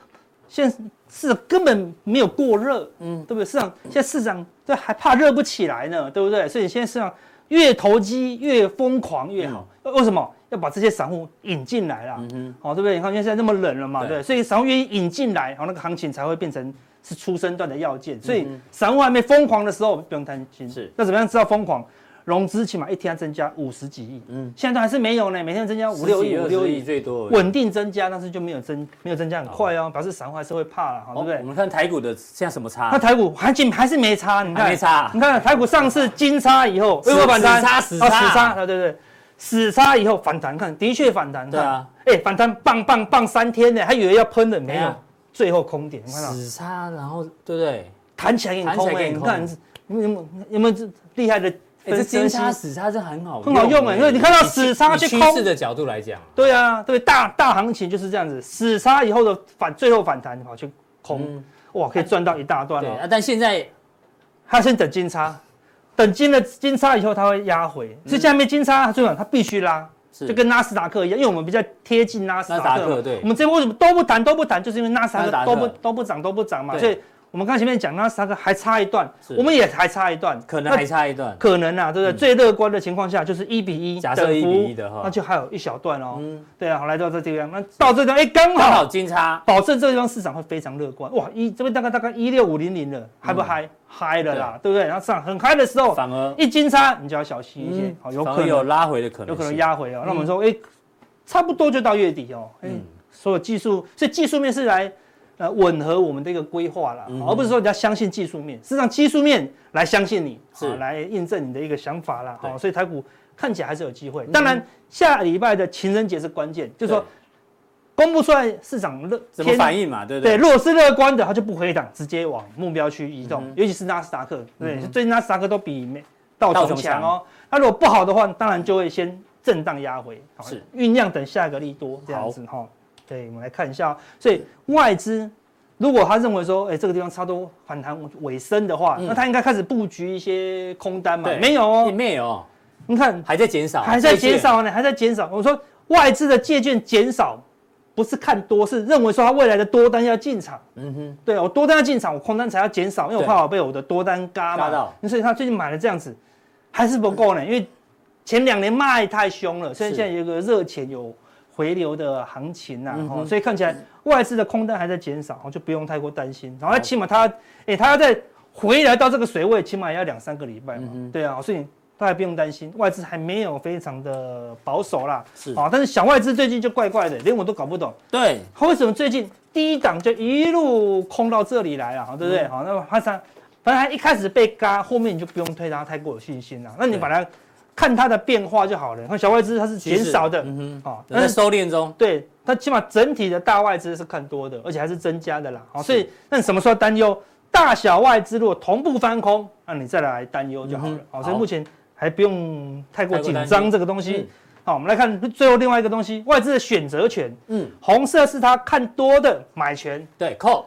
现在市场根本没有过热，嗯，对不对？市场现在市场都还怕热不起来呢，对不对？所以现在市场越投机越疯狂越好。为什么要把这些散户引进来啦？嗯，好，对不对？你看现在那么冷了嘛，对，所以散户愿意引进来，好，那个行情才会变成是初生段的要件。所以散户还没疯狂的时候，不用担心。是，那怎么样知道疯狂？融资起码一天要增加五十几亿，嗯，现在都还是没有呢，每天增加五六亿、五六亿。最多，稳定增加，但是就没有增，没有增加很快哦，表示散户还是会怕了，好，对不对？我们看台股的现在什么差？那台股还仅还是没差，你看没差，你看台股上次金叉以后，有没有反弹？死叉死叉，对对对，死叉以后反弹，看的确反弹，对啊，哎，反弹棒棒棒三天呢，还以为要喷了，没有，最后空点，看到？死叉，然后对不对？弹起来给你空哎，你看有没有有没有这厉害的？哎，这金叉死叉是很好，很好用哎，因为你看到死叉去空，的角度来讲，对啊，对大大行情就是这样子，死叉以后的反最后反弹跑去空，哇，可以赚到一大段哦。啊，但现在他先等金叉，等金了金叉以后，他会压回，所以下面金叉最晚他必须拉，就跟纳斯达克一样，因为我们比较贴近纳斯达克，对，我们这边为什么都不谈都不谈，就是因为纳斯达克都不都不涨都不涨嘛，所以。我们刚前面讲，那三个还差一段，我们也还差一段，可能还差一段，可能啊，对不对？最乐观的情况下就是一比一，假设一比一的话，那就还有一小段哦。嗯，对啊，好，来到这地方，那到这地方，哎，刚好金叉，保证这个地方市场会非常乐观。哇，一这边大概大概一六五零零了，嗨不嗨？嗨了啦，对不对？然后上很嗨的时候，反而一金叉，你就要小心一些，好，有可能有拉回的可能，有可能压回哦。那我们说，哎，差不多就到月底哦。嗯，所有技术，所以技术面是来。呃，吻合我们的一个规划啦，而不是说你要相信技术面，实际上技术面来相信你，是来印证你的一个想法啦。好，所以台股看起来还是有机会。当然，下礼拜的情人节是关键，就是说公布出来市场乐怎么反应嘛，对不对？对，如果是乐观的，它就不回档，直接往目标区移动，尤其是纳斯达克，对，最近纳斯达克都比美道琼强哦。那如果不好的话，当然就会先震荡压回，是酝酿等下一个利多这样子哈。对，我们来看一下，所以外资如果他认为说，哎，这个地方差不多反弹尾声的话，那他应该开始布局一些空单嘛？没有哦，没有，你看还在减少，还在减少呢，还在减少。我说外资的借券减少，不是看多，是认为说他未来的多单要进场。嗯哼，对，我多单要进场，我空单才要减少，因为我怕我被我的多单嘎嘛。所以他最近买了这样子，还是不够呢，因为前两年卖太凶了，所以现在有个热钱有。回流的行情呐，哦，所以看起来外资的空单还在减少，就不用太过担心。然后起码它，哎，它要再回来到这个水位，起码也要两三个礼拜嘛。对啊，所以大家不用担心，外资还没有非常的保守啦。是啊，但是小外资最近就怪怪的，连我都搞不懂。对，他为什么最近低档就一路空到这里来了？对不对？好，那么它反正它一开始被嘎，后面你就不用对它太过有信心了。那你把它。看它的变化就好了。看小外资它是减少的，嗯哼，啊，在收敛中。对，它起码整体的大外资是看多的，而且还是增加的啦。好，所以那你什么时候担忧？大小外资如果同步翻空，那你再来担忧就好了。好，所以目前还不用太过紧张这个东西。好，我们来看最后另外一个东西，外资的选择权。嗯，红色是它看多的买权，对，call。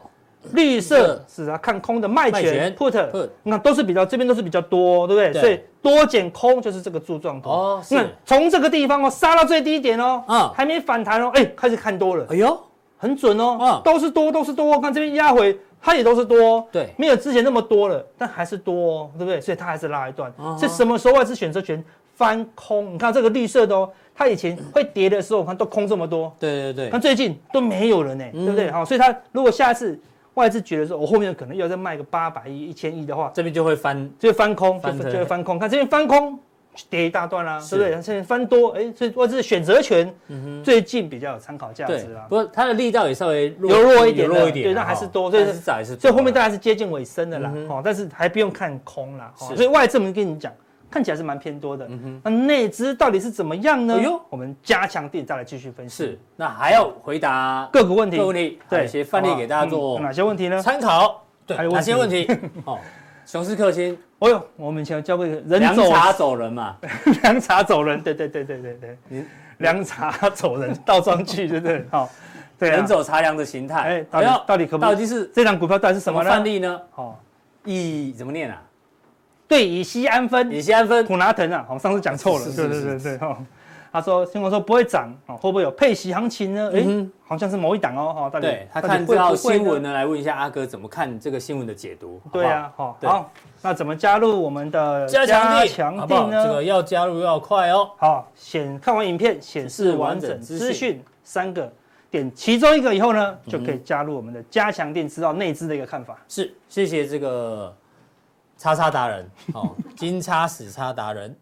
绿色是啊看空的卖权，put，你看都是比较这边都是比较多，对不对？所以多减空就是这个柱状图。哦，你看从这个地方哦杀到最低点哦，啊，还没反弹哦，哎，开始看多了。哎呦，很准哦，啊，都是多都是多。看这边压回，它也都是多，对，没有之前那么多了，但还是多，对不对？所以它还是拉一段。是什么时候外资选择权翻空？你看这个绿色的哦，它以前会跌的时候，我看都空这么多。对对对，看最近都没有了呢，对不对？好，所以它如果下一次。外资觉得说，我后面可能要再卖个八百亿、一千亿的话，这边就会翻，就会翻空，就就会翻空。看这边翻空，跌一大段啦，对不对？现在翻多，哎，所以外资选择权，最近比较有参考价值啦。不过它的力道也稍微弱弱一点，弱一点，对，那还是多，所以是所以后面大概是接近尾声的啦，哦，但是还不用看空啦，所以外资我们跟你讲。看起来是蛮偏多的，嗯哼，那内资到底是怎么样呢？哎呦，我们加强錠再来继续分析。是，那还要回答各个问题，各个问题，对，一些范例给大家做。哪些问题呢？参考，对，哪些问题？哦，熊市克星，哦呦，我们以前教过一个人。凉茶走人嘛，凉茶走人，对对对对对对，凉茶走人，倒装句，对。不对？好，对，人走茶凉的形态，哎，到底到底可不？到底是这张股票到底是什么范例呢？哦，以怎么念啊？对，乙醯胺酚，乙醯胺酚，普拿疼啊，我上次讲错了，对对对对哈。他说新闻说不会涨，会不会有配息行情呢？哎，好像是某一档哦，哈。对，他看这条新闻呢，来问一下阿哥怎么看这个新闻的解读？对啊，好，好，那怎么加入我们的加强錠呢？这个要加入要快哦。好，显看完影片显示完整资讯三个点，其中一个以后呢，就可以加入我们的加强定，知道内资的一个看法。是，谢谢这个。叉叉达人，哦，金叉死叉达人，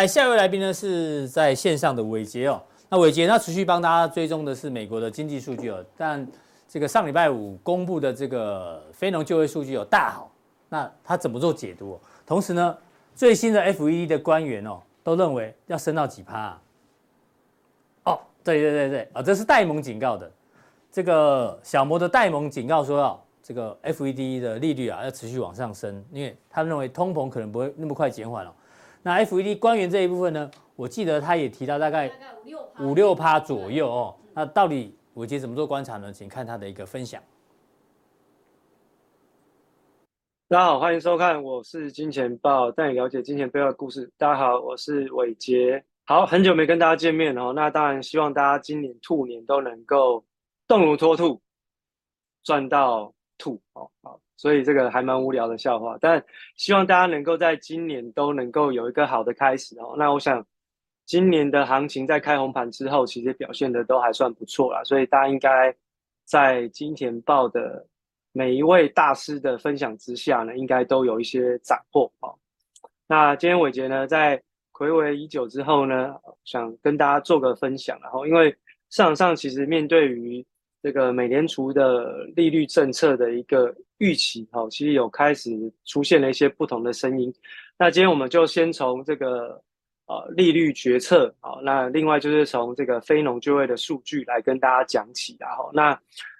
来下一位来宾呢，是在线上的伟杰哦。那伟杰他持续帮大家追踪的是美国的经济数据哦，但这个上礼拜五公布的这个非农就业数据有大好，那他怎么做解读？同时呢，最新的 FED 的官员哦，都认为要升到几趴啊？哦，对对对对啊，这是戴蒙警告的。这个小摩的戴蒙警告说，哦，这个 FED 的利率啊要持续往上升，因为他认为通膨可能不会那么快减缓了。那 FED 官员这一部分呢，我记得他也提到大概五六趴左右哦。那到底伟杰怎么做观察呢？请看他的一个分享。大家好，欢迎收看，我是金钱豹，带你了解金钱背后的故事。大家好，我是伟杰。好，很久没跟大家见面哦。那当然希望大家今年兔年都能够动如脱兔，赚到兔哦。好。所以这个还蛮无聊的笑话，但希望大家能够在今年都能够有一个好的开始哦。那我想，今年的行情在开红盘之后，其实表现的都还算不错啦。所以大家应该在金钱爆的每一位大师的分享之下呢，应该都有一些斩获哦。那今天伟杰呢，在睽违已久之后呢，想跟大家做个分享，然后因为市场上其实面对于这个美联储的利率政策的一个预期，哈，其实有开始出现了一些不同的声音。那今天我们就先从这个呃利率决策，好，那另外就是从这个非农就业的数据来跟大家讲起，然后那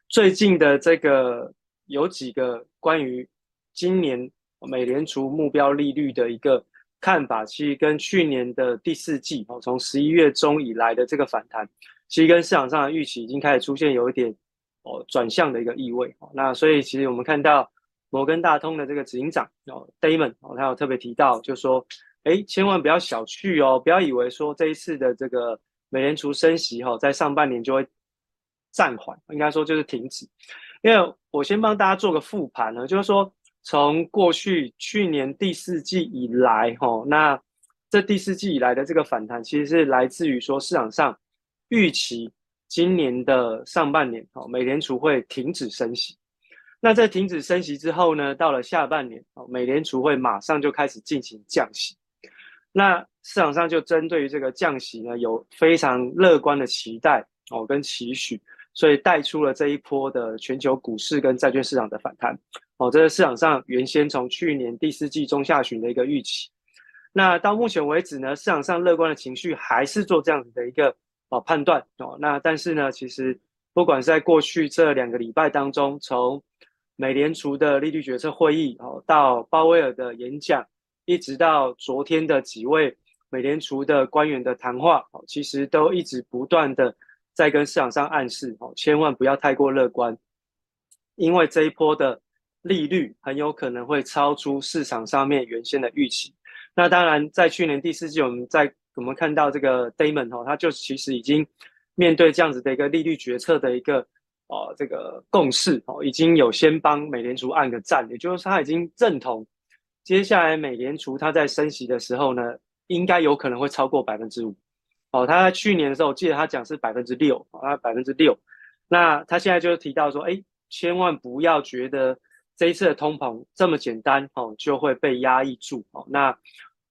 最近的这个有几个关于今年美联储目标利率的一个看法，其实跟去年的第四季，哦，从十一月中以来的这个反弹。其实跟市场上的预期已经开始出现有一点哦转向的一个意味哦，那所以其实我们看到摩根大通的这个执行长哦 Damon 哦，他有特别提到，就说哎，千万不要小觑哦，不要以为说这一次的这个美联储升息哈，在上半年就会暂缓，应该说就是停止。因为我先帮大家做个复盘呢，就是说从过去去年第四季以来哈，那这第四季以来的这个反弹，其实是来自于说市场上。预期今年的上半年，哦，美联储会停止升息。那在停止升息之后呢，到了下半年，哦，美联储会马上就开始进行降息。那市场上就针对于这个降息呢，有非常乐观的期待哦跟期许，所以带出了这一波的全球股市跟债券市场的反弹。哦，这是市场上原先从去年第四季中下旬的一个预期。那到目前为止呢，市场上乐观的情绪还是做这样子的一个。哦，判断哦，那但是呢，其实不管是在过去这两个礼拜当中，从美联储的利率决策会议哦，到鲍威尔的演讲，一直到昨天的几位美联储的官员的谈话哦，其实都一直不断的在跟市场上暗示哦，千万不要太过乐观，因为这一波的利率很有可能会超出市场上面原先的预期。那当然，在去年第四季，我们在我们看到这个 Damon 哦，他就其实已经面对这样子的一个利率决策的一个呃这个共识哦，已经有先帮美联储按个赞，也就是他已经认同接下来美联储他在升息的时候呢，应该有可能会超过百分之五哦。他在去年的时候，我记得他讲是百分之六哦，他百分之六。那他现在就提到说，哎，千万不要觉得这一次的通膨这么简单哦，就会被压抑住哦。那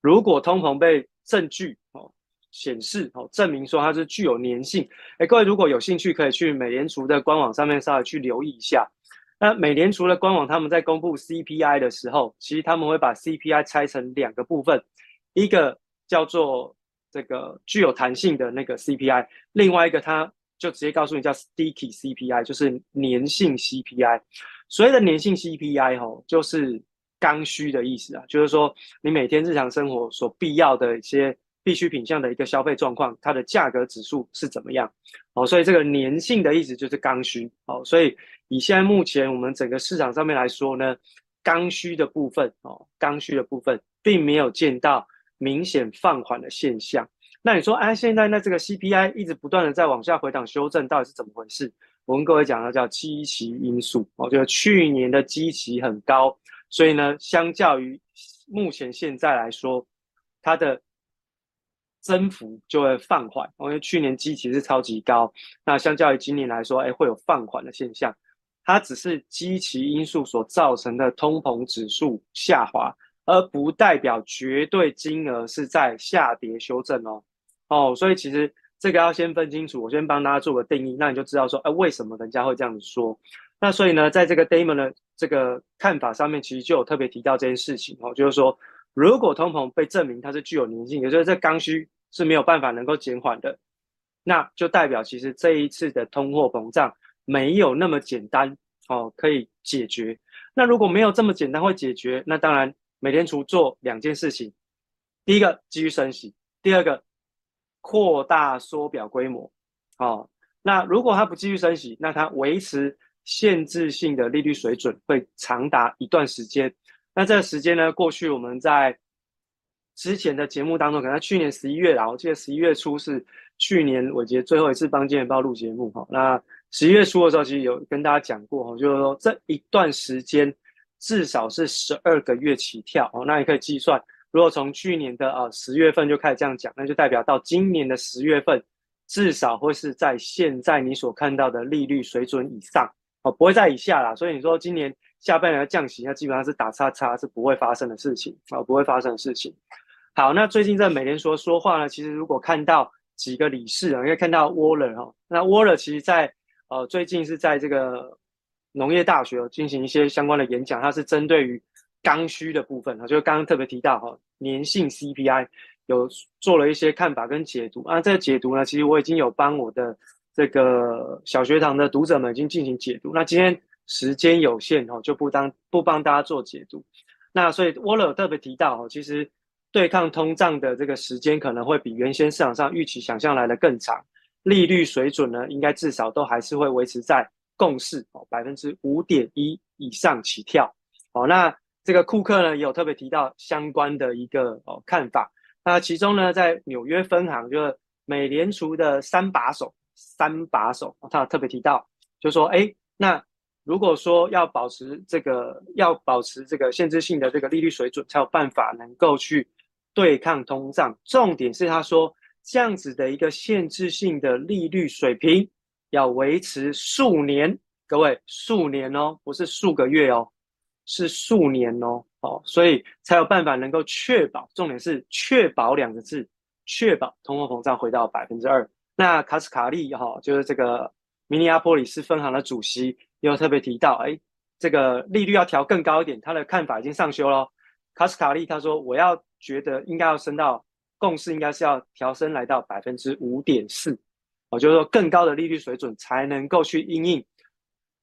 如果通膨被证据哦显示哦证明说它是具有粘性，哎，各位如果有兴趣，可以去美联储的官网上面稍微去留意一下。那美联储的官网他们在公布 CPI 的时候，其实他们会把 CPI 拆成两个部分，一个叫做这个具有弹性的那个 CPI，另外一个它就直接告诉你叫 Sticky CPI，就是粘性 CPI。所谓的粘性 CPI 哦，就是。刚需的意思啊，就是说你每天日常生活所必要的一些必需品项的一个消费状况，它的价格指数是怎么样？哦，所以这个粘性的意思就是刚需。哦，所以以现在目前我们整个市场上面来说呢，刚需的部分哦，刚需的部分并没有见到明显放缓的现象。那你说，哎，现在那这个 CPI 一直不断的在往下回档修正，到底是怎么回事？我跟各位讲的叫基期因素。哦，就是去年的基期很高。所以呢，相较于目前现在来说，它的增幅就会放缓。因为去年基期是超级高，那相较于今年来说，哎，会有放缓的现象。它只是基期因素所造成的通膨指数下滑，而不代表绝对金额是在下跌修正哦。哦，所以其实这个要先分清楚，我先帮大家做个定义，那你就知道说，哎，为什么人家会这样子说？那所以呢，在这个 Damon 的这个看法上面，其实就有特别提到这件事情哦，就是说，如果通膨被证明它是具有粘性，也就是这刚需是没有办法能够减缓的，那就代表其实这一次的通货膨胀没有那么简单哦，可以解决。那如果没有这么简单会解决，那当然美联储做两件事情，第一个继续升息，第二个扩大缩表规模。哦，那如果它不继续升息，那它维持。限制性的利率水准会长达一段时间。那这个时间呢？过去我们在之前的节目当中，可能去年十一月啦，我记得十一月初是去年伟捷最后一次帮金钱爆录节目哈。那十一月初的时候，其实有跟大家讲过哈，就是说这一段时间至少是十二个月起跳哦。那你可以计算，如果从去年的呃十月份就开始这样讲，那就代表到今年的十月份，至少会是在现在你所看到的利率水准以上。哦，不会在以下啦，所以你说今年下半年要降息，那基本上是打叉叉，是不会发生的事情啊，不会发生的事情。好，那最近在美联储说话呢，其实如果看到几个理事啊，可以看到沃勒哈，那沃勒其实在呃最近是在这个农业大学进行一些相关的演讲，它是针对于刚需的部分啊，就刚刚特别提到哈，粘性 CPI 有做了一些看法跟解读啊，这个解读呢，其实我已经有帮我的。这个小学堂的读者们已经进行解读，那今天时间有限哦，就不当不帮大家做解读。那所以沃勒特别提到哦，其实对抗通胀的这个时间可能会比原先市场上预期想象来的更长，利率水准呢，应该至少都还是会维持在共识哦，百分之五点一以上起跳。好，那这个库克呢也有特别提到相关的一个哦看法。那其中呢，在纽约分行就是美联储的三把手。三把手，他特别提到，就说，哎，那如果说要保持这个，要保持这个限制性的这个利率水准，才有办法能够去对抗通胀。重点是他说，这样子的一个限制性的利率水平要维持数年，各位，数年哦，不是数个月哦，是数年哦，哦，所以才有办法能够确保，重点是确保两个字，确保通货膨胀回到百分之二。那卡斯卡利哈，就是这个明尼阿波里斯分行的主席，也有特别提到，哎，这个利率要调更高一点，他的看法已经上修了。卡斯卡利他说，我要觉得应该要升到共识，应该是要调升来到百分之五点四，哦，就是说更高的利率水准才能够去应应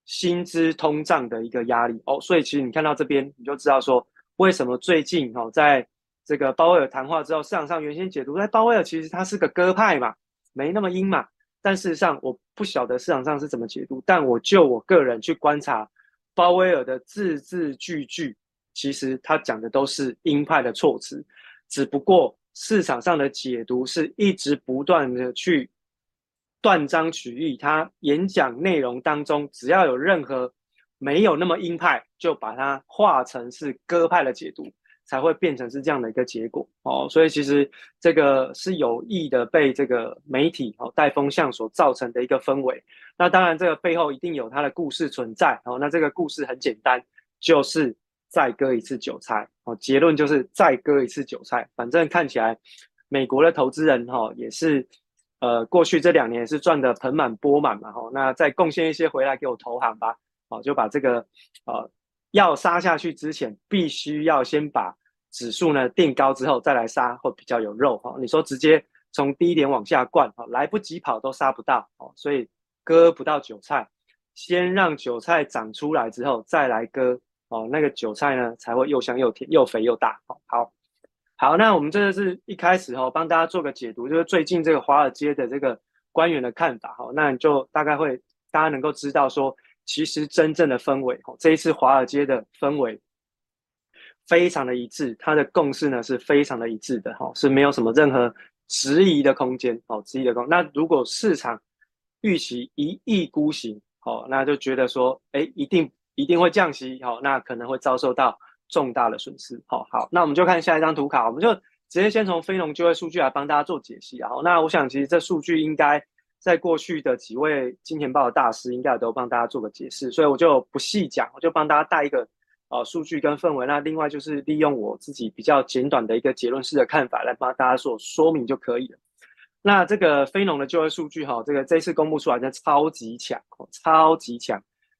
薪资通胀的一个压力哦。所以其实你看到这边，你就知道说，为什么最近哈，在这个鲍威尔谈话之后，市场上原先解读，在鲍威尔其实他是个鸽派嘛。没那么阴嘛，但事实上我不晓得市场上是怎么解读，但我就我个人去观察，鲍威尔的字字句句，其实他讲的都是鹰派的措辞，只不过市场上的解读是一直不断的去断章取义，他演讲内容当中只要有任何没有那么鹰派，就把它化成是鸽派的解读。才会变成是这样的一个结果哦，所以其实这个是有意的被这个媒体哦带风向所造成的一个氛围。那当然，这个背后一定有它的故事存在哦。那这个故事很简单，就是再割一次韭菜哦。结论就是再割一次韭菜。反正看起来美国的投资人哈也是呃过去这两年是赚得盆满钵满嘛哈。那再贡献一些回来给我投行吧，哦就把这个呃。要杀下去之前，必须要先把指数呢定高之后再来杀，会比较有肉哈。你说直接从低点往下灌哈，来不及跑都杀不到哦。所以割不到韭菜，先让韭菜长出来之后再来割哦。那个韭菜呢才会又香又甜又肥又大。好，好，那我们这个是一开始哈，帮大家做个解读，就是最近这个华尔街的这个官员的看法哈。那你就大概会大家能够知道说。其实真正的氛围，这一次华尔街的氛围非常的一致，它的共识呢是非常的一致的，哈，是没有什么任何质疑的空间，哦，质疑的空。那如果市场预期一意孤行，哦，那就觉得说，哎，一定一定会降息，好，那可能会遭受到重大的损失，好，好，那我们就看下一张图卡，我们就直接先从非农就业数据来帮大家做解析，然后，那我想其实这数据应该。在过去的几位金钱豹的大师应该都帮大家做个解释，所以我就不细讲，我就帮大家带一个呃数据跟氛围。那另外就是利用我自己比较简短的一个结论式的看法来帮大家做说明就可以了。那这个非农的就业数据哈，这个这次公布出来的超级强，超级强，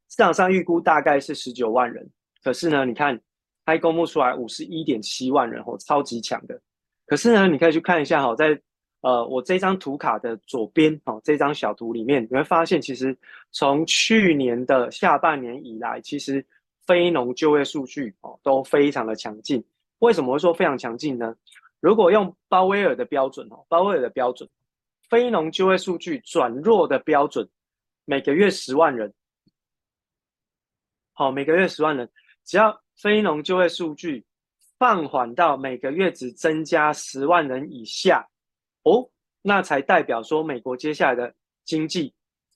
市场上预估大概是十九万人，可是呢，你看它公布出来五十一点七万人哦，超级强的。可是呢，你可以去看一下哈，在呃我这张图卡的左边哦，这张小图里面你会发现，其实从去年的下半年以来，其实非农就业数据哦都非常的强劲。为什么会说非常强劲呢？如果用鲍威尔的标准哦，鲍威尔的标准。非农就业数据转弱的标准，每个月十万人。好，每个月十万人，只要非农就业数据放缓到每个月只增加十万人以下，哦，那才代表说美国接下来的经济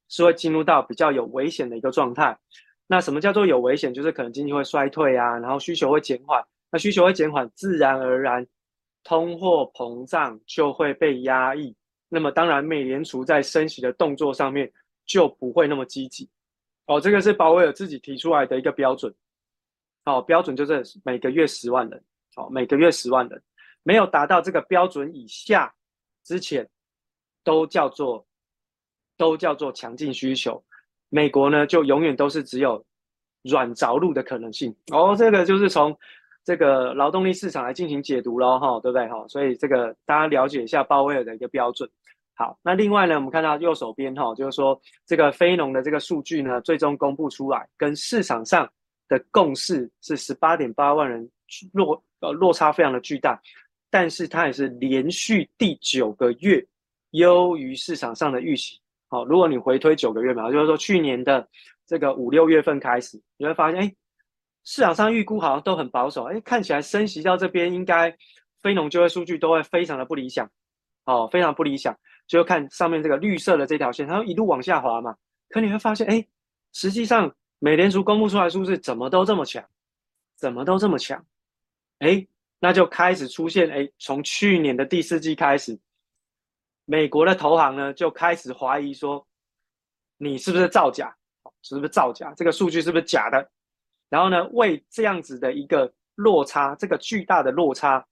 是会进入到比较有危险的一个状态。那什么叫做有危险？就是可能经济会衰退啊，然后需求会减缓。那需求会减缓，自然而然通货膨胀就会被压抑。那么当然，美联储在升息的动作上面就不会那么积极。哦，这个是鲍威尔自己提出来的一个标准。哦，标准就是每个月十万人。哦，每个月十万人，没有达到这个标准以下之前，都叫做都叫做强劲需求。美国呢，就永远都是只有软着陆的可能性。哦，这个就是从。这个劳动力市场来进行解读咯，哈，对不对哈？所以这个大家了解一下鲍威尔的一个标准。好，那另外呢，我们看到右手边哈，就是说这个非农的这个数据呢，最终公布出来，跟市场上的共识是十八点八万人落呃落差非常的巨大，但是它也是连续第九个月优于市场上的预期。好，如果你回推九个月嘛，就是说去年的这个五六月份开始，你会发现哎。市场上预估好像都很保守，哎，看起来升息到这边应该非农就业数据都会非常的不理想，哦，非常不理想。就看上面这个绿色的这条线，它会一路往下滑嘛。可你会发现，哎，实际上美联储公布出来数字怎么都这么强，怎么都这么强，哎，那就开始出现，哎，从去年的第四季开始，美国的投行呢就开始怀疑说，你是不是造假？是不是造假？这个数据是不是假的？然后呢，为这样子的一个落差，这个巨大的落差，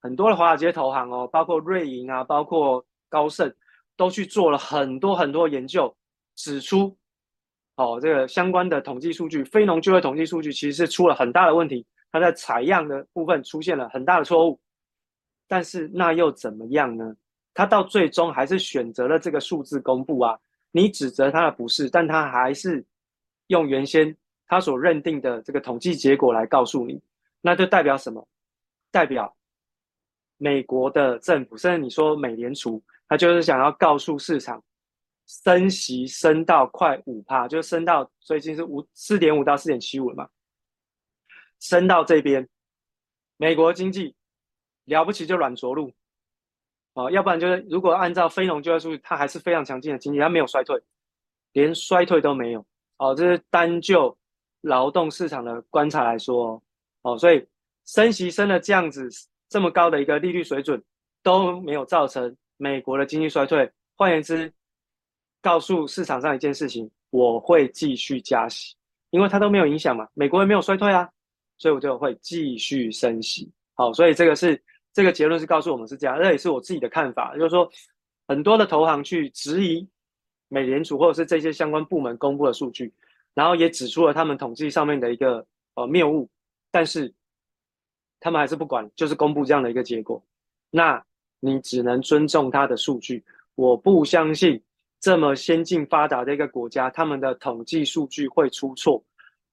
很多的华尔街投行哦，包括瑞银啊，包括高盛，都去做了很多很多研究，指出，哦，这个相关的统计数据，非农就业统计数据其实是出了很大的问题，它在采样的部分出现了很大的错误。但是那又怎么样呢？他到最终还是选择了这个数字公布啊。你指责他的不是，但他还是用原先。他所认定的这个统计结果来告诉你，那就代表什么？代表美国的政府，甚至你说美联储，他就是想要告诉市场，升息升到快五趴，就升到最近是五四点五到四点七五了嘛，升到这边，美国经济了不起就软着陆，哦，要不然就是如果按照非农就业数据，它还是非常强劲的经济，它没有衰退，连衰退都没有，哦，这是单就。劳动市场的观察来说，哦，所以升息升了这样子这么高的一个利率水准，都没有造成美国的经济衰退。换言之，告诉市场上一件事情，我会继续加息，因为它都没有影响嘛，美国也没有衰退啊，所以我就会继续升息。好，所以这个是这个结论是告诉我们是这样，这也是我自己的看法，就是说很多的投行去质疑美联储或者是这些相关部门公布的数据。然后也指出了他们统计上面的一个呃谬误，但是他们还是不管，就是公布这样的一个结果。那你只能尊重他的数据。我不相信这么先进发达的一个国家，他们的统计数据会出错。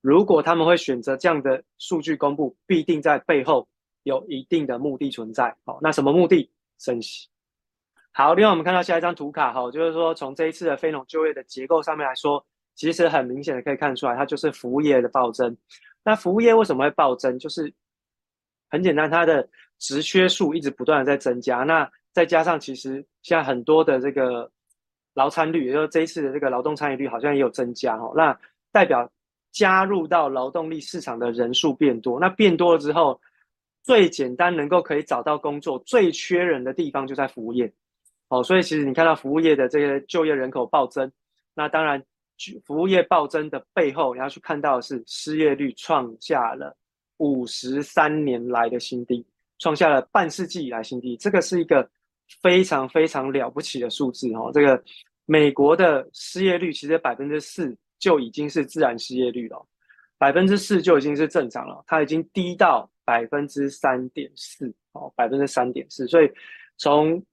如果他们会选择这样的数据公布，必定在背后有一定的目的存在。好，那什么目的？升息。好，另外我们看到下一张图卡，哈，就是说从这一次的非农就业的结构上面来说。其实很明显的可以看出来，它就是服务业的暴增。那服务业为什么会暴增？就是很简单，它的职缺数一直不断的在增加。那再加上其实现在很多的这个劳参率，也就是这一次的这个劳动参与率好像也有增加哈。那代表加入到劳动力市场的人数变多。那变多了之后，最简单能够可以找到工作、最缺人的地方就在服务业。哦，所以其实你看到服务业的这个就业人口暴增，那当然。服务业暴增的背后，你要去看到的是失业率创下了五十三年来的新低，创下了半世纪以来新低。这个是一个非常非常了不起的数字哦。这个美国的失业率其实百分之四就已经是自然失业率了，百分之四就已经是正常了，它已经低到百分之三点四哦，百分之三点四。所以从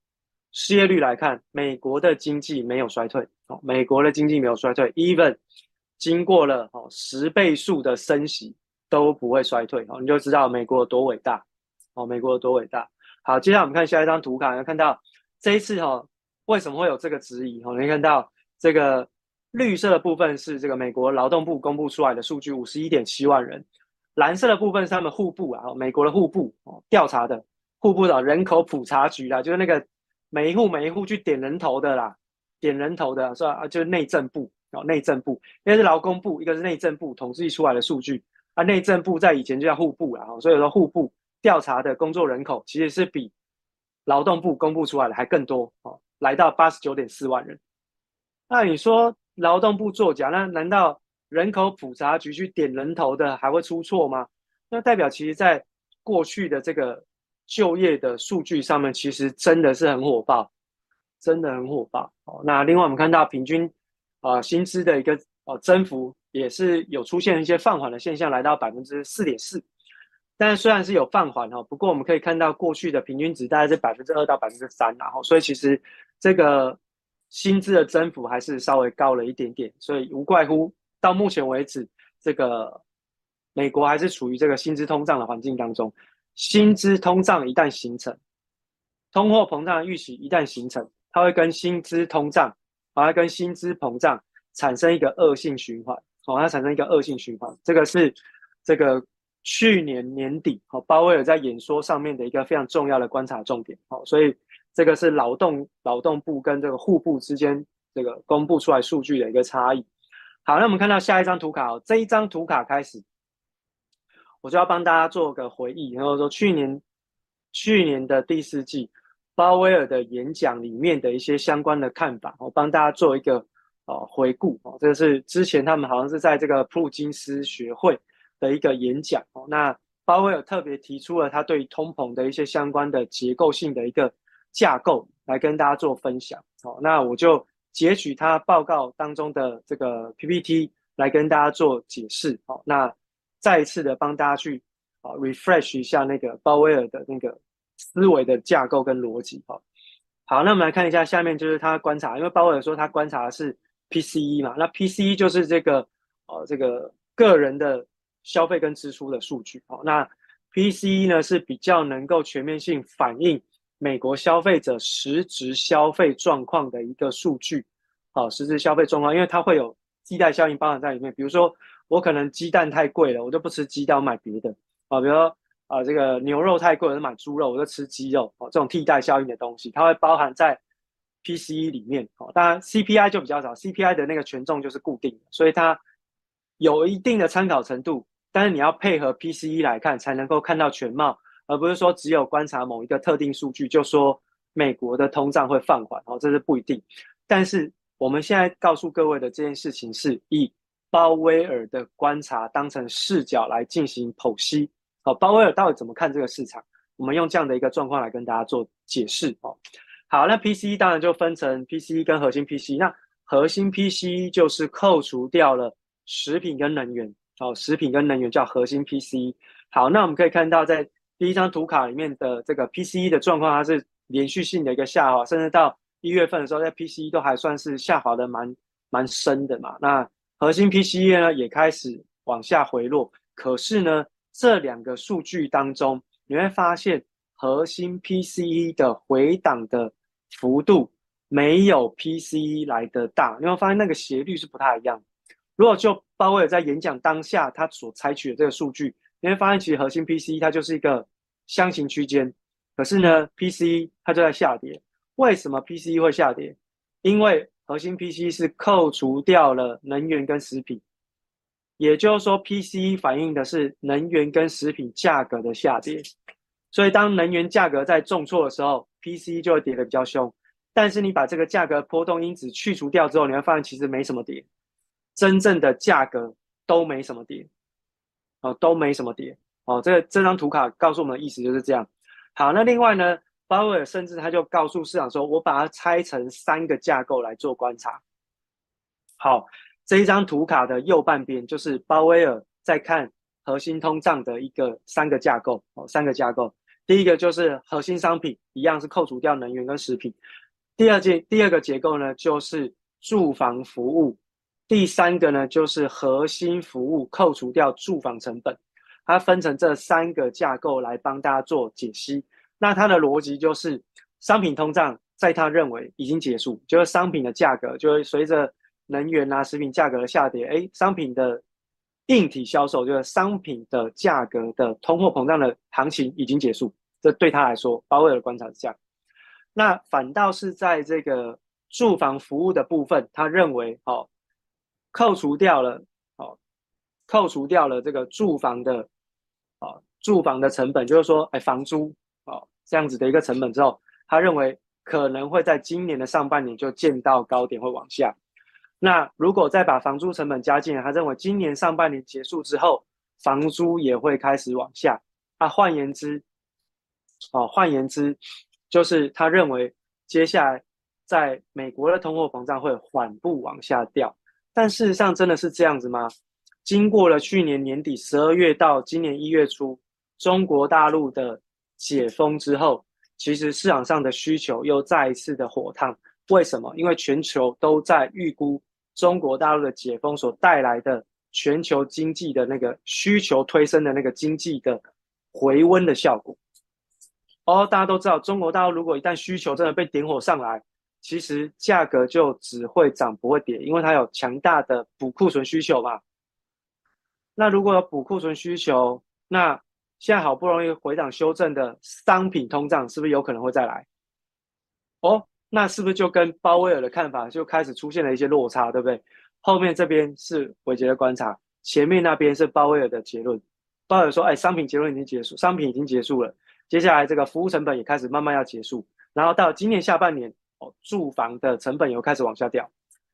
失业率来看，美国的经济没有衰退哦，美国的经济没有衰退，even 经过了哦十倍数的升息都不会衰退哦，你就知道美国有多伟大哦，美国有多伟大。好，接下来我们看下一张图卡，要看到这一次哈，为什么会有这个质疑哦？你看到这个绿色的部分是这个美国劳动部公布出来的数据，五十一点七万人；蓝色的部分是他们户部啊，美国的户部哦调查的户部的人口普查局啦，就是那个每一户每一户去点人头的啦，点人头的是吧？啊，就是内政部哦，内政部，一个是劳工部，一个是内政部统计出来的数据啊，内政部在以前就叫户部啦，所以说户部。调查的工作人口其实是比劳动部公布出来的还更多哦，来到八十九点四万人。那你说劳动部作假，那难道人口普查局去点人头的还会出错吗？那代表其实在过去的这个就业的数据上面，其实真的是很火爆，真的很火爆哦。那另外我们看到平均啊薪资的一个哦增幅也是有出现一些放缓的现象，来到百分之四点四。但是虽然是有放缓哈，不过我们可以看到过去的平均值大概是百分之二到百分之三，然后所以其实这个薪资的增幅还是稍微高了一点点，所以无怪乎到目前为止，这个美国还是处于这个薪资通胀的环境当中。薪资通胀一旦形成，通货膨胀的预期一旦形成，它会跟薪资通胀，它会跟薪资膨胀产生一个恶性循环，好，它产生一个恶性循环，这个是这个。去年年底，齁，鲍威尔在演说上面的一个非常重要的观察重点，齁，所以这个是劳动劳动部跟这个户部之间这个公布出来数据的一个差异。好，那我们看到下一张图卡哦，这一张图卡开始，我就要帮大家做个回忆，然后说去年去年的第四季，鲍威尔的演讲里面的一些相关的看法，我帮大家做一个呃回顾，哦，这个是之前他们好像是在这个普鲁金斯学会。的一个演讲哦，那鲍威尔特别提出了他对通膨的一些相关的结构性的一个架构来跟大家做分享哦，那我就截取他报告当中的这个 PPT 来跟大家做解释哦，那再一次的帮大家去啊 refresh 一下那个鲍威尔的那个思维的架构跟逻辑哦。好，那我们来看一下下面就是他观察，因为鲍威尔说他观察的是 PCE 嘛，那 PCE 就是这个呃这个个人的。消费跟支出的数据，好，那 PCE 呢是比较能够全面性反映美国消费者实质消费状况的一个数据，好，实质消费状况，因为它会有替代效应包含在里面，比如说我可能鸡蛋太贵了，我就不吃鸡蛋，我买别的，啊，比如说啊这个牛肉太贵了，我买猪肉，我就吃鸡肉，啊，这种替代效应的东西，它会包含在 PCE 里面，哦，当然 CPI 就比较少，CPI 的那个权重就是固定的，所以它有一定的参考程度。但是你要配合 PCE 来看，才能够看到全貌，而不是说只有观察某一个特定数据就说美国的通胀会放缓哦，这是不一定。但是我们现在告诉各位的这件事情是以鲍威尔的观察当成视角来进行剖析。好，鲍威尔到底怎么看这个市场？我们用这样的一个状况来跟大家做解释哦。好，那 PCE 当然就分成 PCE 跟核心 PCE。那核心 PCE 就是扣除掉了食品跟能源。哦，食品跟能源叫核心 PCE。好，那我们可以看到，在第一张图卡里面的这个 PCE 的状况，它是连续性的一个下滑，甚至到一月份的时候，在 PCE 都还算是下滑的蛮蛮深的嘛。那核心 PCE 呢，也开始往下回落。可是呢，这两个数据当中，你会发现核心 PCE 的回档的幅度没有 PCE 来的大。你会发现那个斜率是不太一样。如果就鲍威尔在演讲当下他所采取的这个数据，你会发现其实核心 PC 它就是一个箱型区间，可是呢，PC 它就在下跌。为什么 PC 会下跌？因为核心 PC 是扣除掉了能源跟食品，也就是说，PC 反映的是能源跟食品价格的下跌。所以当能源价格在重挫的时候，PC 就会跌得比较凶。但是你把这个价格波动因子去除掉之后，你会发现其实没什么跌。真正的价格都没什么跌，哦，都没什么跌，哦，这个这张图卡告诉我们的意思就是这样。好，那另外呢，鲍威尔甚至他就告诉市场说，我把它拆成三个架构来做观察。好，这一张图卡的右半边就是鲍威尔在看核心通胀的一个三个架构哦，三个架构。第一个就是核心商品，一样是扣除掉能源跟食品。第二件第二个结构呢，就是住房服务。第三个呢，就是核心服务扣除掉住房成本。它分成这三个架构来帮大家做解析。那它的逻辑就是，商品通胀在他认为已经结束，就是商品的价格就会随着能源啊、食品价格的下跌，哎，商品的硬体销售就是商品的价格的通货膨胀的行情已经结束。这对他来说，鲍威尔的观察是这样。那反倒是在这个住房服务的部分，他认为哦，扣除掉了哦，扣除掉了这个住房的哦，住房的成本，就是说哎，房租哦这样子的一个成本之后，他认为可能会在今年的上半年就见到高点会往下。那如果再把房租成本加进来，他认为今年上半年结束之后，房租也会开始往下。啊，换言之，哦，换言之。就是他认为接下来在美国的通货膨胀会缓步往下掉，但事实上真的是这样子吗？经过了去年年底十二月到今年一月初，中国大陆的解封之后，其实市场上的需求又再一次的火烫。为什么？因为全球都在预估中国大陆的解封所带来的全球经济的那个需求推升的那个经济的回温的效果。哦，大家都知道，中国大陆如果一旦需求真的被点火上来，其实价格就只会涨不会跌，因为它有强大的补库存需求嘛。那如果有补库存需求，那现在好不容易回档修正的商品通胀是不是有可能会再来？哦，那是不是就跟鲍威尔的看法就开始出现了一些落差，对不对？后面这边是伟杰的观察，前面那边是鲍威尔的结论。鲍威尔说：“哎，商品结论已经结束，商品已经结束了。”接下来这个服务成本也开始慢慢要结束，然后到今年下半年哦，住房的成本又开始往下掉，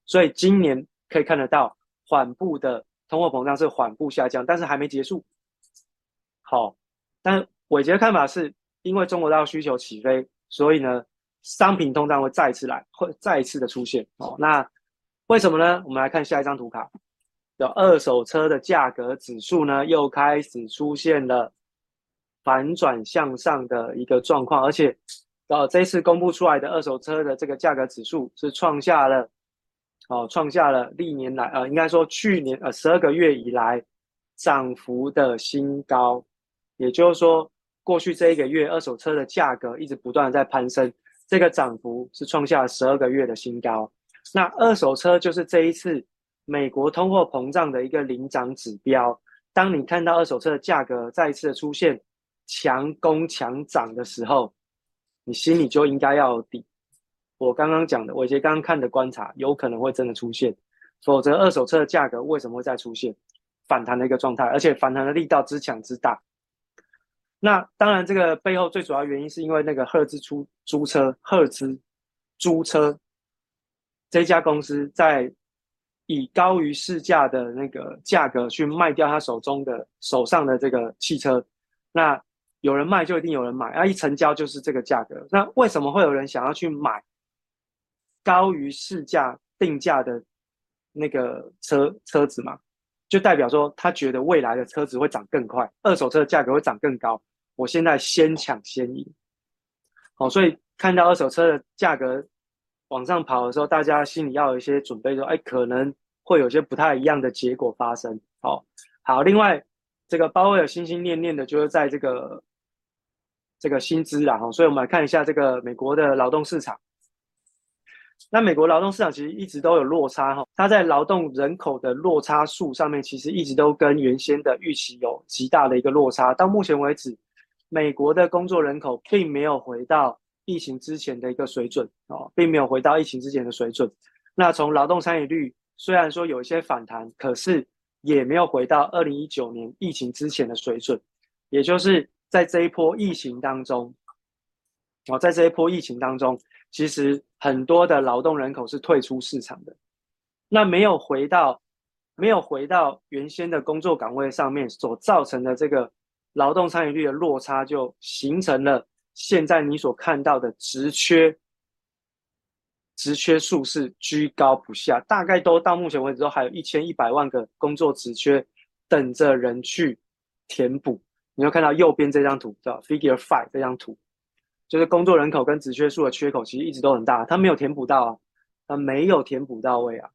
所以今年可以看得到缓步的通货膨胀是缓步下降，但是还没结束。好，但伟杰的看法是因为中国大陆需求起飞，所以呢，商品通胀会再一次来，会再一次的出现。哦，那为什么呢？我们来看下一张图卡，有二手车的价格指数呢，又开始出现了。反转向上的一个状况，而且，呃，这一次公布出来的二手车的这个价格指数是创下了，哦，创下了历年来，呃，应该说去年呃十二个月以来涨幅的新高。也就是说，过去这一个月二手车的价格一直不断的在攀升，这个涨幅是创下了十二个月的新高。那二手车就是这一次美国通货膨胀的一个领涨指标。当你看到二手车的价格再一次的出现，强攻强涨的时候，你心里就应该要有底。我刚刚讲的，伟捷刚刚看的观察，有可能会真的出现，否则二手车的价格为什么会再出现反弹的一个状态？而且反弹的力道之强之大。那当然，这个背后最主要原因是因为那个赫兹出租车，赫兹租车这家公司在以高于市价的那个价格去卖掉他手中的手上的这个汽车，那。有人卖就一定有人买，啊，一成交就是这个价格。那为什么会有人想要去买高于市价定价的那个车车子嘛？就代表说他觉得未来的车子会涨更快，二手车的价格会涨更高。我现在先抢先赢。好，所以看到二手车的价格往上跑的时候，大家心里要有一些准备，说，哎，可能会有些不太一样的结果发生。好，好，另外这个鲍威尔心心念念的就是在这个。这个薪资啦，哈，所以我们来看一下这个美国的劳动市场。那美国劳动市场其实一直都有落差，哈，它在劳动人口的落差数上面，其实一直都跟原先的预期有极大的一个落差。到目前为止，美国的工作人口并没有回到疫情之前的一个水准，哦，并没有回到疫情之前的水准。那从劳动参与率虽然说有一些反弹，可是也没有回到二零一九年疫情之前的水准，也就是。在这一波疫情当中，哦，在这一波疫情当中，其实很多的劳动人口是退出市场的，那没有回到，没有回到原先的工作岗位上面所造成的这个劳动参与率的落差就形成了现在你所看到的职缺，职缺数是居高不下，大概都到目前为止都还有一千一百万个工作职缺等着人去填补。你要看到右边这张图，叫 Figure Five 这张图，就是工作人口跟职缺数的缺口其实一直都很大，它没有填补到啊，它没有填补到位啊。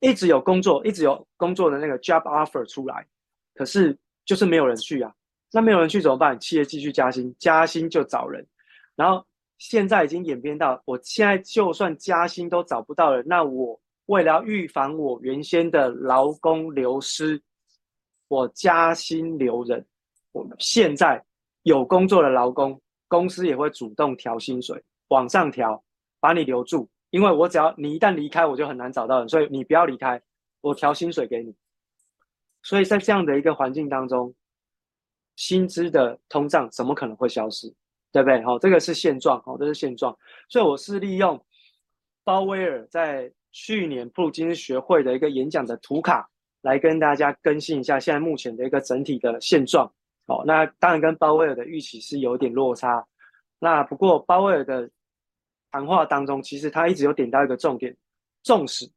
一直有工作，一直有工作的那个 job offer 出来，可是就是没有人去啊。那没有人去怎么办？企业继续加薪，加薪就找人。然后现在已经演变到，我现在就算加薪都找不到人，那我为了预防我原先的劳工流失，我加薪留人。我们现在有工作的劳工，公司也会主动调薪水，往上调，把你留住。因为我只要你一旦离开，我就很难找到人，所以你不要离开，我调薪水给你。所以在这样的一个环境当中，薪资的通胀怎么可能会消失？对不对？好，这个是现状，好，这是现状。所以我是利用鲍威尔在去年普鲁金学会的一个演讲的图卡，来跟大家更新一下现在目前的一个整体的现状。好，那当然跟鲍威尔的预期是有点落差。那不过鲍威尔的。谈话当中，其实他一直有点到一个重点：纵使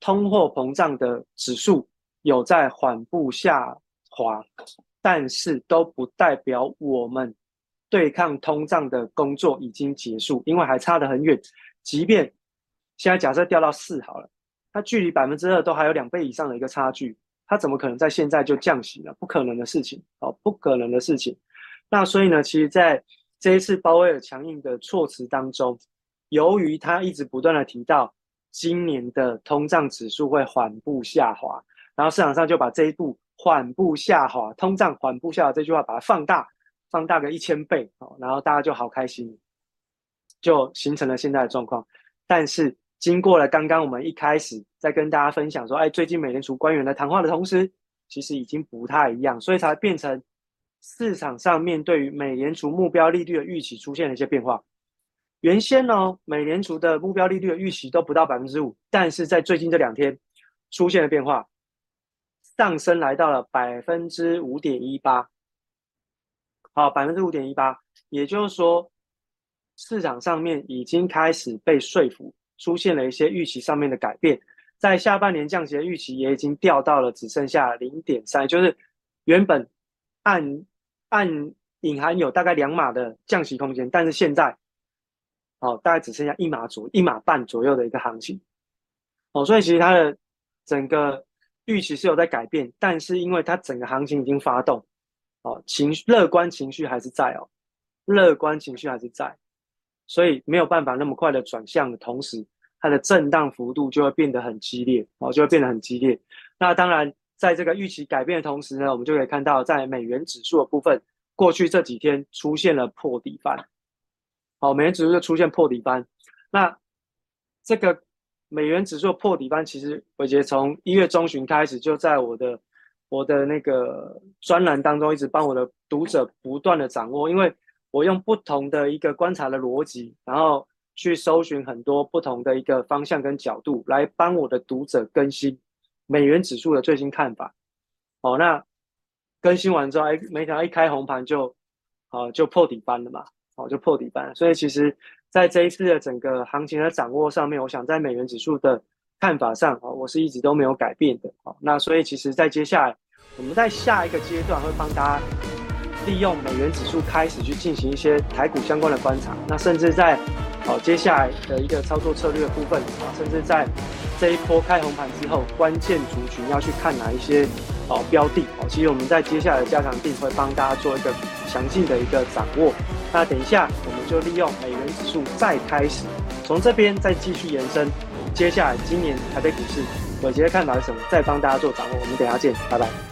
通货膨胀的指数有在缓步下滑，但是都不代表我们对抗通胀的工作已经结束，因为还差得很远。即便现在假设掉到四好了，它距离百分之二都还有两倍以上的一个差距，它怎么可能在现在就降息呢？不可能的事情，哦，不可能的事情。那所以呢，其实，在这一次鲍威尔强硬的措辞当中，由于他一直不断的提到今年的通胀指数会缓步下滑，然后市场上就把这一步缓步下滑、通胀缓步下滑这句话把它放大，放大个一千倍，哦然后大家就好开心，就形成了现在的状况。但是经过了刚刚我们一开始在跟大家分享说，哎，最近美联储官员的谈话的同时，其实已经不太一样，所以才变成。市场上面对于美联储目标利率的预期出现了一些变化。原先呢，美联储的目标利率的预期都不到百分之五，但是在最近这两天出现了变化，上升来到了百分之五点一八。好，百分之五点一八，也就是说，市场上面已经开始被说服，出现了一些预期上面的改变。在下半年降息的预期也已经掉到了只剩下零点三，就是原本按。暗隐含有大概两码的降息空间，但是现在，哦，大概只剩下一码左一码半左右的一个行情，哦，所以其实它的整个预期是有在改变，但是因为它整个行情已经发动，哦，情绪乐观情绪还是在哦，乐观情绪还是在，所以没有办法那么快的转向的同时，它的震荡幅度就会变得很激烈，哦，就会变得很激烈。那当然。在这个预期改变的同时呢，我们就可以看到，在美元指数的部分，过去这几天出现了破底翻。好，美元指数就出现破底翻。那这个美元指数破底翻，其实伟捷从一月中旬开始，就在我的我的那个专栏当中，一直帮我的读者不断的掌握，因为我用不同的一个观察的逻辑，然后去搜寻很多不同的一个方向跟角度，来帮我的读者更新。美元指数的最新看法，哦，那更新完之后，哎，没想到一开红盘就，哦，就破底翻了嘛，哦，就破底翻。所以其实，在这一次的整个行情的掌握上面，我想在美元指数的看法上，哦，我是一直都没有改变的，哦，那所以其实，在接下来，我们在下一个阶段会帮大家利用美元指数开始去进行一些台股相关的观察，那甚至在，哦，接下来的一个操作策略的部分，啊，甚至在。这一波开红盘之后，关键族群要去看哪一些哦标的哦？其实我们在接下来的加强定会帮大家做一个详尽的一个掌握。那等一下我们就利用美元指数再开始，从这边再继续延伸。接下来今年台北股市，伟捷的看法是什么？再帮大家做掌握。我们等下见，拜拜。